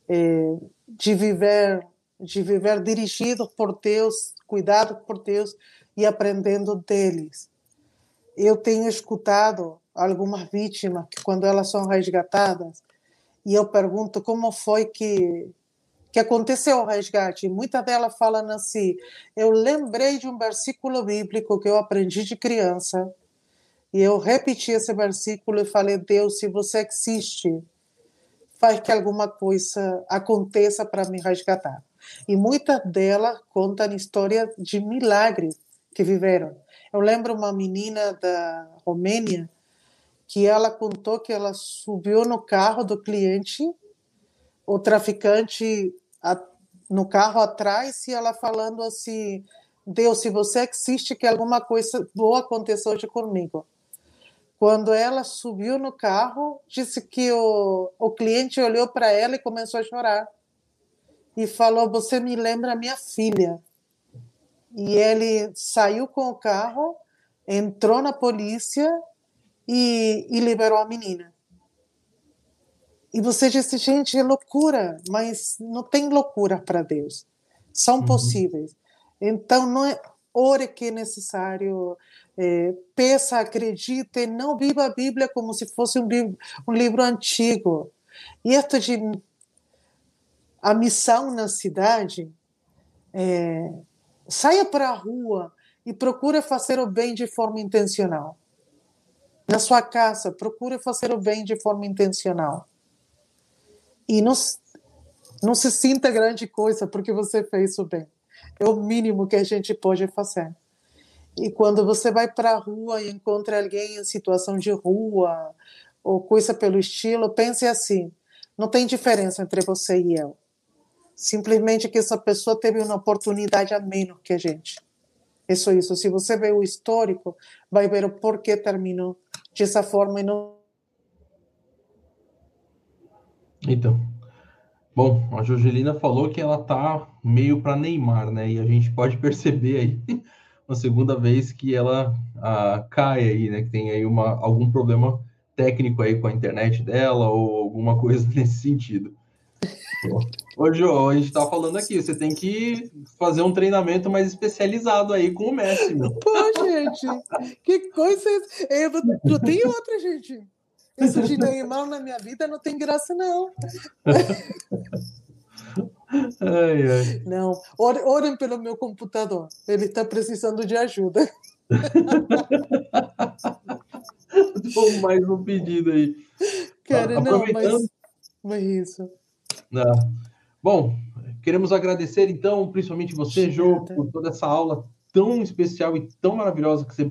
é, de viver, de viver dirigido por Deus, cuidado por Deus e aprendendo deles. Eu tenho escutado algumas vítimas que quando elas são resgatadas e eu pergunto como foi que que aconteceu o resgate. Muita dela falando assim: eu lembrei de um versículo bíblico que eu aprendi de criança e eu repeti esse versículo e falei: Deus, se você existe, faz que alguma coisa aconteça para me resgatar. E muitas delas contam histórias de milagres que viveram. Eu lembro uma menina da Romênia que ela contou que ela subiu no carro do cliente, o traficante a, no carro atrás e ela falando assim: Deus, se você existe, que alguma coisa boa aconteceu hoje comigo. Quando ela subiu no carro, disse que o, o cliente olhou para ela e começou a chorar. E falou: Você me lembra minha filha. E ele saiu com o carro, entrou na polícia e, e liberou a menina. E você disse, gente, é loucura, mas não tem loucura para Deus. São uhum. possíveis. Então, não é ore que é necessário, é, peça, acredite, não viva a Bíblia como se fosse um, um livro antigo. E esto de a missão na cidade, é, saia para a rua e procure fazer o bem de forma intencional. Na sua casa, procure fazer o bem de forma intencional e não, não se sinta grande coisa porque você fez o bem. É o mínimo que a gente pode fazer. E quando você vai para a rua e encontra alguém em situação de rua ou coisa pelo estilo, pense assim: não tem diferença entre você e eu. Simplesmente que essa pessoa teve uma oportunidade a menos que a gente. É só isso. Se você vê o histórico, vai ver o porquê terminou dessa forma e não Então, bom, a Jorgelina falou que ela tá meio para Neymar, né? E a gente pode perceber aí uma segunda vez que ela ah, cai aí, né? Que tem aí uma, algum problema técnico aí com a internet dela ou alguma coisa nesse sentido. Ô, Jô, a gente tá falando aqui, você tem que fazer um treinamento mais especializado aí com o Messi. Pô, gente, que coisa. Eu, eu tenho outra, gente. Isso de Neymar na minha vida não tem graça, não. Ai, ai. Não, orem, orem pelo meu computador. Ele está precisando de ajuda. Mais um pedido aí. Cara, não, mas, mas isso. Ah. Bom, queremos agradecer então, principalmente você, Jô, por toda essa aula tão especial e tão maravilhosa que você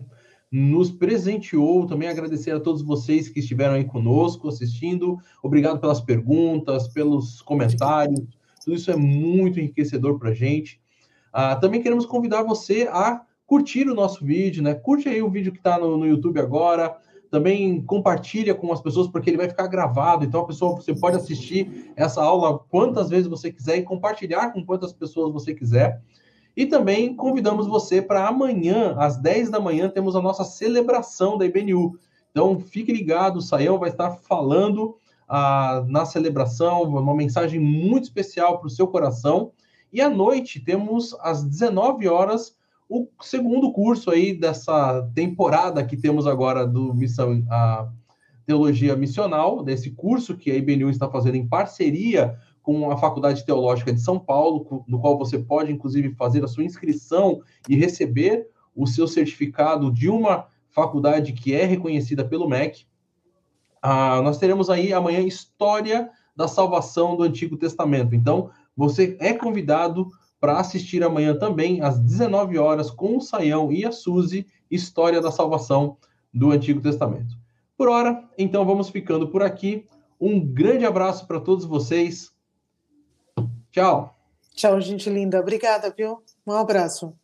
nos presenteou. Também agradecer a todos vocês que estiveram aí conosco assistindo. Obrigado pelas perguntas, pelos comentários. Tudo isso é muito enriquecedor para a gente. Ah, também queremos convidar você a curtir o nosso vídeo, né? Curte aí o vídeo que está no, no YouTube agora. Também compartilha com as pessoas, porque ele vai ficar gravado. Então, a pessoa, você pode assistir essa aula quantas vezes você quiser e compartilhar com quantas pessoas você quiser. E também convidamos você para amanhã, às 10 da manhã, temos a nossa celebração da IBNU. Então, fique ligado, o Saião vai estar falando ah, na celebração, uma mensagem muito especial para o seu coração. E à noite temos às 19 horas o segundo curso aí dessa temporada que temos agora do Missão a Teologia Missional, desse curso que a IBNU está fazendo em parceria com a Faculdade Teológica de São Paulo, no qual você pode, inclusive, fazer a sua inscrição e receber o seu certificado de uma faculdade que é reconhecida pelo MEC. Ah, nós teremos aí amanhã História da Salvação do Antigo Testamento. Então, você é convidado para assistir amanhã também, às 19 horas, com o Saião e a Suzy, História da Salvação do Antigo Testamento. Por hora, então vamos ficando por aqui. Um grande abraço para todos vocês. Tchau. Tchau, gente linda. Obrigada, viu? Um abraço.